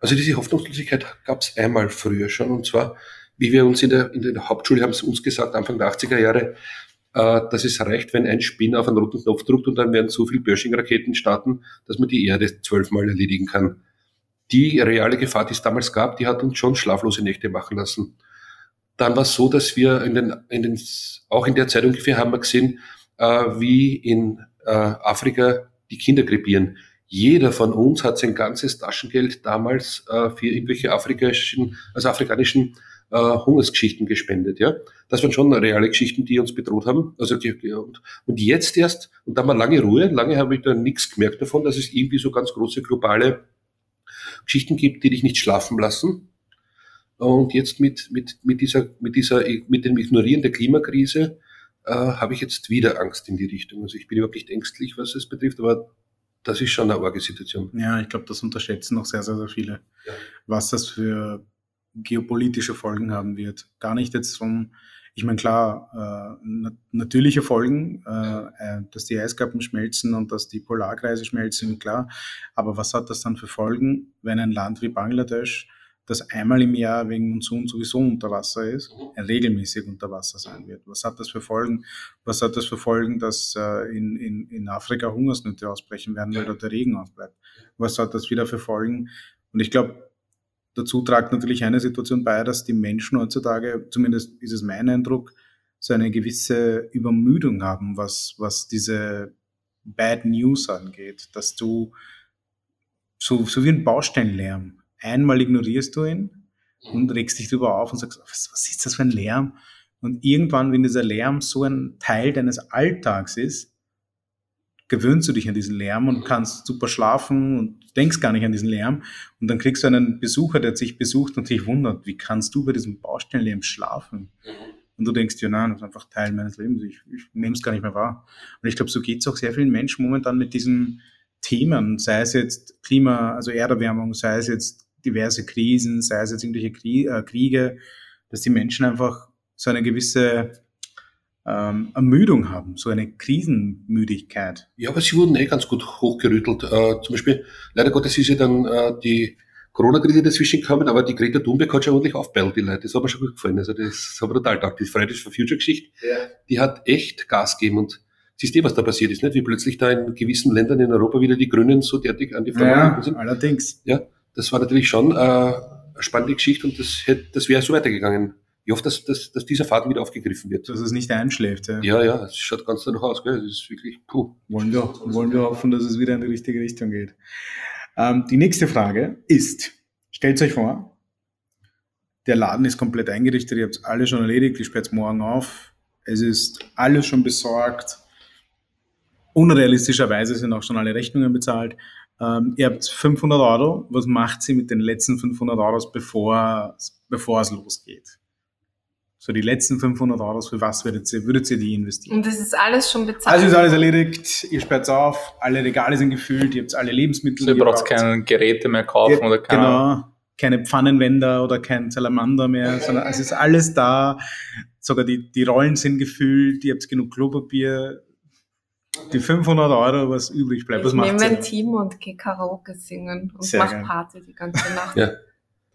Also diese Hoffnungslosigkeit gab es einmal früher schon, und zwar, wie wir uns in der, in der Hauptschule haben sie uns gesagt, Anfang der 80er Jahre, äh, dass es reicht, wenn ein Spinner auf einen roten Knopf drückt und dann werden so viele Pershing-Raketen starten, dass man die Erde zwölfmal erledigen kann. Die reale Gefahr, die es damals gab, die hat uns schon schlaflose Nächte machen lassen. Dann war es so, dass wir in den, in den, auch in der Zeit ungefähr haben wir gesehen, äh, wie in äh, Afrika die Kinder krepieren. Jeder von uns hat sein ganzes Taschengeld damals äh, für irgendwelche afrikanischen, also afrikanischen äh, Hungersgeschichten gespendet. Ja, das waren schon reale Geschichten, die uns bedroht haben. Also die, die, und, und jetzt erst und dann war lange Ruhe. Lange habe ich da nichts gemerkt davon, dass es irgendwie so ganz große globale Geschichten gibt, die dich nicht schlafen lassen. Und jetzt mit mit mit dieser mit dieser mit dem Ignorieren der Klimakrise äh, habe ich jetzt wieder Angst in die Richtung. Also ich bin überhaupt nicht ängstlich, was es betrifft, aber das ist schon eine arge Situation. Ja, ich glaube, das unterschätzen noch sehr, sehr, sehr viele, Ja. was das für geopolitische Folgen haben wird. Gar nicht jetzt vom, ich meine, klar, äh, na natürliche Folgen, äh, äh, dass die Eiskappen schmelzen und dass die Polarkreise schmelzen, klar. Aber was hat das dann für Folgen, wenn ein Land wie Bangladesch, das einmal im Jahr wegen Monsun sowieso unter Wasser ist, regelmäßig unter Wasser sein wird? Was hat das für Folgen? Was hat das für Folgen, dass äh, in, in, in Afrika Hungersnöte ausbrechen werden, weil dort der Regen ausbleibt? Was hat das wieder für Folgen? Und ich glaube, dazu tragt natürlich eine Situation bei, dass die Menschen heutzutage, zumindest ist es mein Eindruck, so eine gewisse Übermüdung haben, was, was diese Bad News angeht, dass du so, so wie ein Baustellenlärm, einmal ignorierst du ihn und regst dich darüber auf und sagst, was, was ist das für ein Lärm? Und irgendwann, wenn dieser Lärm so ein Teil deines Alltags ist, gewöhnst du dich an diesen Lärm und kannst super schlafen und denkst gar nicht an diesen Lärm. Und dann kriegst du einen Besucher, der sich besucht und sich wundert, wie kannst du bei diesem Baustellenlärm schlafen? Und du denkst dir, nein, das ist einfach Teil meines Lebens, ich, ich nehme es gar nicht mehr wahr. Und ich glaube, so geht es auch sehr vielen Menschen momentan mit diesen Themen, sei es jetzt Klima, also Erderwärmung, sei es jetzt diverse Krisen, sei es jetzt irgendwelche äh, Kriege, dass die Menschen einfach so eine gewisse ähm, Ermüdung haben, so eine Krisenmüdigkeit. Ja, aber sie wurden eh ganz gut hochgerüttelt. Äh, zum Beispiel, leider Gottes ist ja dann äh, die Corona-Krise dazwischen gekommen, aber die Greta Thunberg hat schon ordentlich aufbellt, die Leute. Das hat mir schon gut gefallen. Also das hat mir total taugt. Die Fridays for Future-Geschichte, die hat echt Gas gegeben und siehst du, was da passiert ist, nicht? Wie plötzlich da in gewissen Ländern in Europa wieder die Grünen so derartig an die Front Ja, sind. allerdings. Das war natürlich schon äh, eine spannende Geschichte und das, hätte, das wäre so weitergegangen. Ich hoffe, dass, dass, dass dieser Faden wieder aufgegriffen wird. Dass es nicht einschläft. Ja. Ja, ja, es schaut ganz danach aus, gell? Das ist wirklich, puh. Wollen, wir, wollen wir hoffen, dass es wieder in die richtige Richtung geht. Ähm, die nächste Frage ist, stellt euch vor, der Laden ist komplett eingerichtet, ihr habt es alle schon erledigt, ihr sperrt morgen auf, es ist alles schon besorgt, unrealistischerweise sind auch schon alle Rechnungen bezahlt. Ähm, ihr habt 500 Euro, was macht sie mit den letzten 500 Euros, bevor, bevor es losgeht? So die letzten 500 Euro, für was würdet ihr, würdet ihr die investieren? und das ist alles schon bezahlt. Also ist alles erledigt, ihr sperrt auf, alle Regale sind gefüllt, ihr habt alle Lebensmittel. Also ihr braucht keine Geräte mehr kaufen ihr- oder keine Genau, keine Pfannenwender oder kein Salamander mehr, sondern es ist alles da. Sogar die, die Rollen sind gefüllt, ihr habt genug Klopapier. Die 500 Euro, was übrig bleibt, was ich macht nehme ein? Team und gehe Karaoke singen und Sehr mach geil. Party die ganze Nacht. Ja.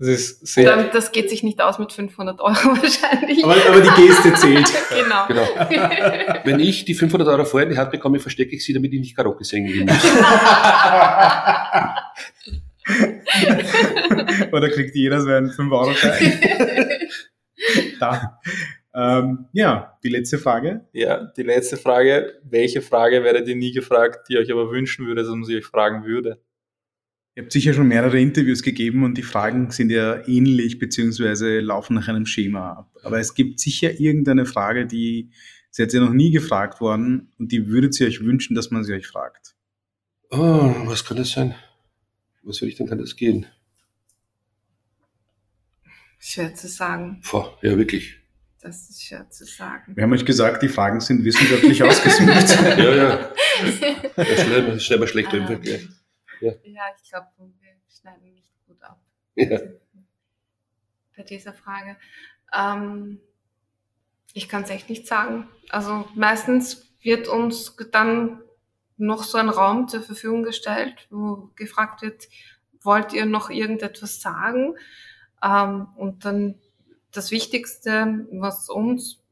Das ist sehr, Dann, das geht sich nicht aus mit 500 Euro [LAUGHS] wahrscheinlich. Aber, aber die Geste zählt. [LAUGHS] genau. [LAUGHS] Genau. Wenn ich die 500 Euro vorher in die Hand bekomme, verstecke ich sie, damit ich nicht Karaoke singen muss. Oder kriegt jeder so einen 5-Euro-Schein? da. Ähm, ja, die letzte Frage. ja, die letzte Frage. Welche Frage werdet ihr nie gefragt, die ihr euch aber wünschen würde, dass man sie euch fragen würde? Ihr habt sicher schon mehrere Interviews gegeben und die Fragen sind ja ähnlich beziehungsweise laufen nach einem Schema ab. Aber es gibt sicher irgendeine Frage, die sie hat ja noch nie gefragt worden und die würdet ihr euch wünschen, dass man sie euch fragt. Oh, was kann das sein? Was für Richtung kann das gehen? Schwer zu sagen. Boah, ja, wirklich. Das ist schwer zu sagen. Wir haben euch gesagt, die Fragen sind wissenschaftlich [LAUGHS] ausgesucht. Ja, ja. Das wir- schneiden wir schlecht im Vergleich. Ja, ich glaube, wir schneiden nicht gut ab. Ja. Bei dieser Frage. Ähm, Ich kann es echt nicht sagen. Also meistens wird uns dann noch so ein Raum zur Verfügung gestellt, wo gefragt wird, wollt ihr noch irgendetwas sagen? Ähm, und dann das Wichtigste, was uns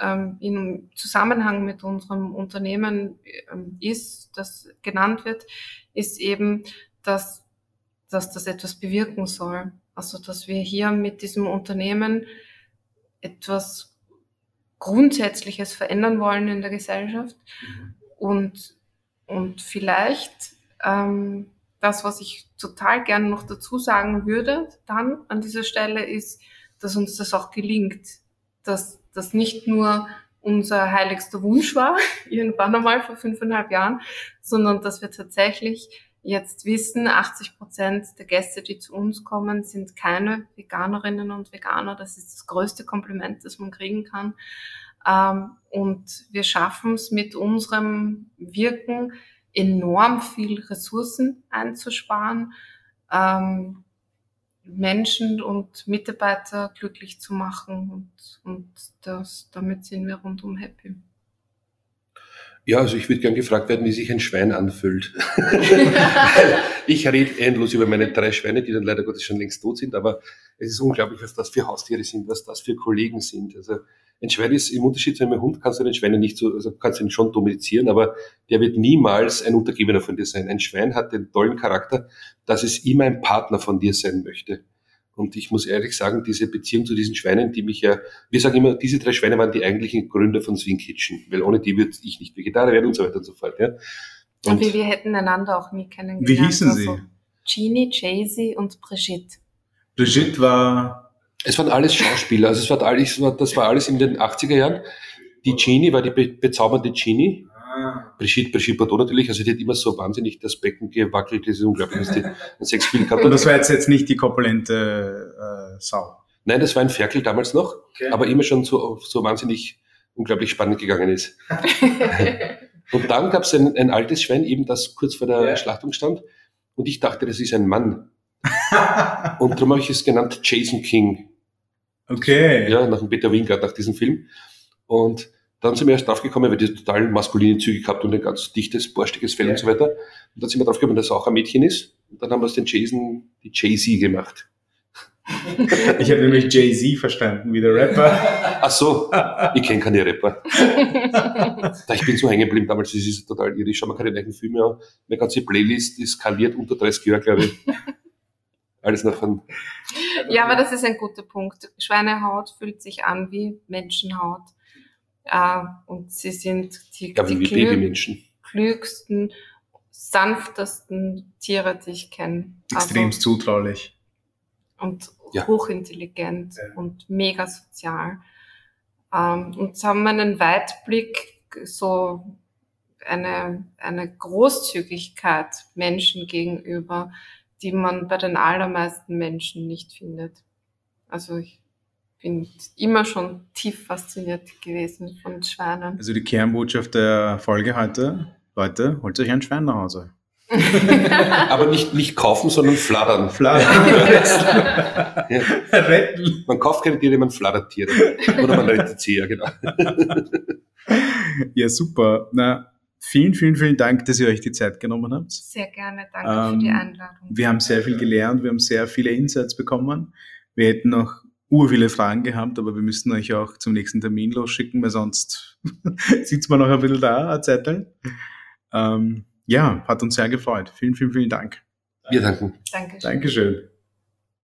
ähm, im Zusammenhang mit unserem Unternehmen ähm, ist, das genannt wird, ist eben, dass, dass das etwas bewirken soll. Also dass wir hier mit diesem Unternehmen etwas Grundsätzliches verändern wollen in der Gesellschaft mhm. und, und vielleicht ähm, das, was ich total gerne noch dazu sagen würde, dann an dieser Stelle ist, dass uns das auch gelingt, dass das nicht nur unser heiligster Wunsch war, [LAUGHS] irgendwann einmal vor fünfeinhalb Jahren, sondern dass wir tatsächlich jetzt wissen, 80 Prozent der Gäste, die zu uns kommen, sind keine Veganerinnen und Veganer. Das ist das größte Kompliment, das man kriegen kann. Ähm, und wir schaffen es mit unserem Wirken enorm viel Ressourcen einzusparen, ähm, Menschen und Mitarbeiter glücklich zu machen und, und das, damit sind wir rundum happy. Ja, also ich würde gern gefragt werden, wie sich ein Schwein anfühlt. [LAUGHS] ich rede endlos über meine drei Schweine, die dann leider Gottes schon längst tot sind, aber es ist unglaublich, was das für Haustiere sind, was das für Kollegen sind. Also ein Schwein ist im Unterschied zu einem Hund, kannst du den Schweinen nicht so, also kannst du ihn schon domestizieren, aber der wird niemals ein Untergebener von dir sein. Ein Schwein hat den tollen Charakter, dass es immer ein Partner von dir sein möchte. Und ich muss ehrlich sagen, diese Beziehung zu diesen Schweinen, die mich ja, wir sagen immer, diese drei Schweine waren die eigentlichen Gründer von Swing Kitchen, weil ohne die würde ich nicht Vegetarier werden und so weiter und so fort. Ja. Und, und wir hätten einander auch nie kennengelernt. Wie hießen sie? Also Jeannie, Jaycee und Brigitte. Brigitte war... Es waren alles Schauspieler, also es war alles, das war alles in den 80er Jahren. Die Jeannie war die bezaubernde Jeannie Ah. Brigitte, Brigitte Bardot natürlich, also die hat immer so wahnsinnig das Becken gewackelt, das ist unglaublich, dass die ein Sexspiel gehabt hat. Und das war jetzt, jetzt nicht die korpulente äh, Sau? Nein, das war ein Ferkel damals noch, okay. aber immer schon so, so wahnsinnig unglaublich spannend gegangen ist. [LAUGHS] und dann gab es ein, ein altes Schwein, eben das kurz vor der ja. Schlachtung stand, und ich dachte, das ist ein Mann. [LAUGHS] und darum habe ich es genannt Jason King. Okay. Ja, nach dem Peter Wingard, nach diesem Film. Und dann sind wir erst draufgekommen, weil die total maskuline Züge gehabt und ein ganz dichtes, borstiges Fell ja. und so weiter. Und dann sind wir draufgekommen, dass er auch ein Mädchen ist. Und dann haben wir aus den Jason die Jay-Z gemacht. Ich habe nämlich Jay-Z verstanden, wie der Rapper. Ach so, ich kenne keine Rapper. ich bin so hängen geblieben damals, das ist total irre. Ich schaue mir keine neuen Filme an. Meine ganze Playlist ist skaliert unter 30 Jahre, glaube ich. Alles nach von. Ja, aber das ist ein guter Punkt. Schweinehaut fühlt sich an wie Menschenhaut. Äh, und sie sind die, ja, die klü klügsten, sanftesten Tiere, die ich kenne. Extrem also, zutraulich. Und ja. hochintelligent ja. und mega sozial. Ähm, und sie haben einen Weitblick, so eine, eine Großzügigkeit Menschen gegenüber, die man bei den allermeisten Menschen nicht findet. Also ich bin immer schon tief fasziniert gewesen von Schweinen. Also die Kernbotschaft der Folge heute, Leute, holt euch ein Schwein nach Hause. [LAUGHS] Aber nicht, nicht kaufen, sondern flattern. Flattern. [LAUGHS] ja. Retten. Man kauft keine Tiere, man flattert Tiere. Oder man rettet sie, ja, genau. ja, super. Na, vielen, vielen, vielen Dank, dass ihr euch die Zeit genommen habt. Sehr gerne, danke ähm, für die Einladung. Wir haben sehr viel gelernt, wir haben sehr viele Insights bekommen. Wir hätten noch ur viele Fragen gehabt, aber wir müssen euch auch zum nächsten Termin losschicken, weil sonst [LAUGHS] sitzt man noch ein bisschen da, eine Zeit lang. Ähm, ja, hat uns sehr gefreut. Vielen, vielen, vielen Dank. Wir danken. Dankeschön. Dankeschön.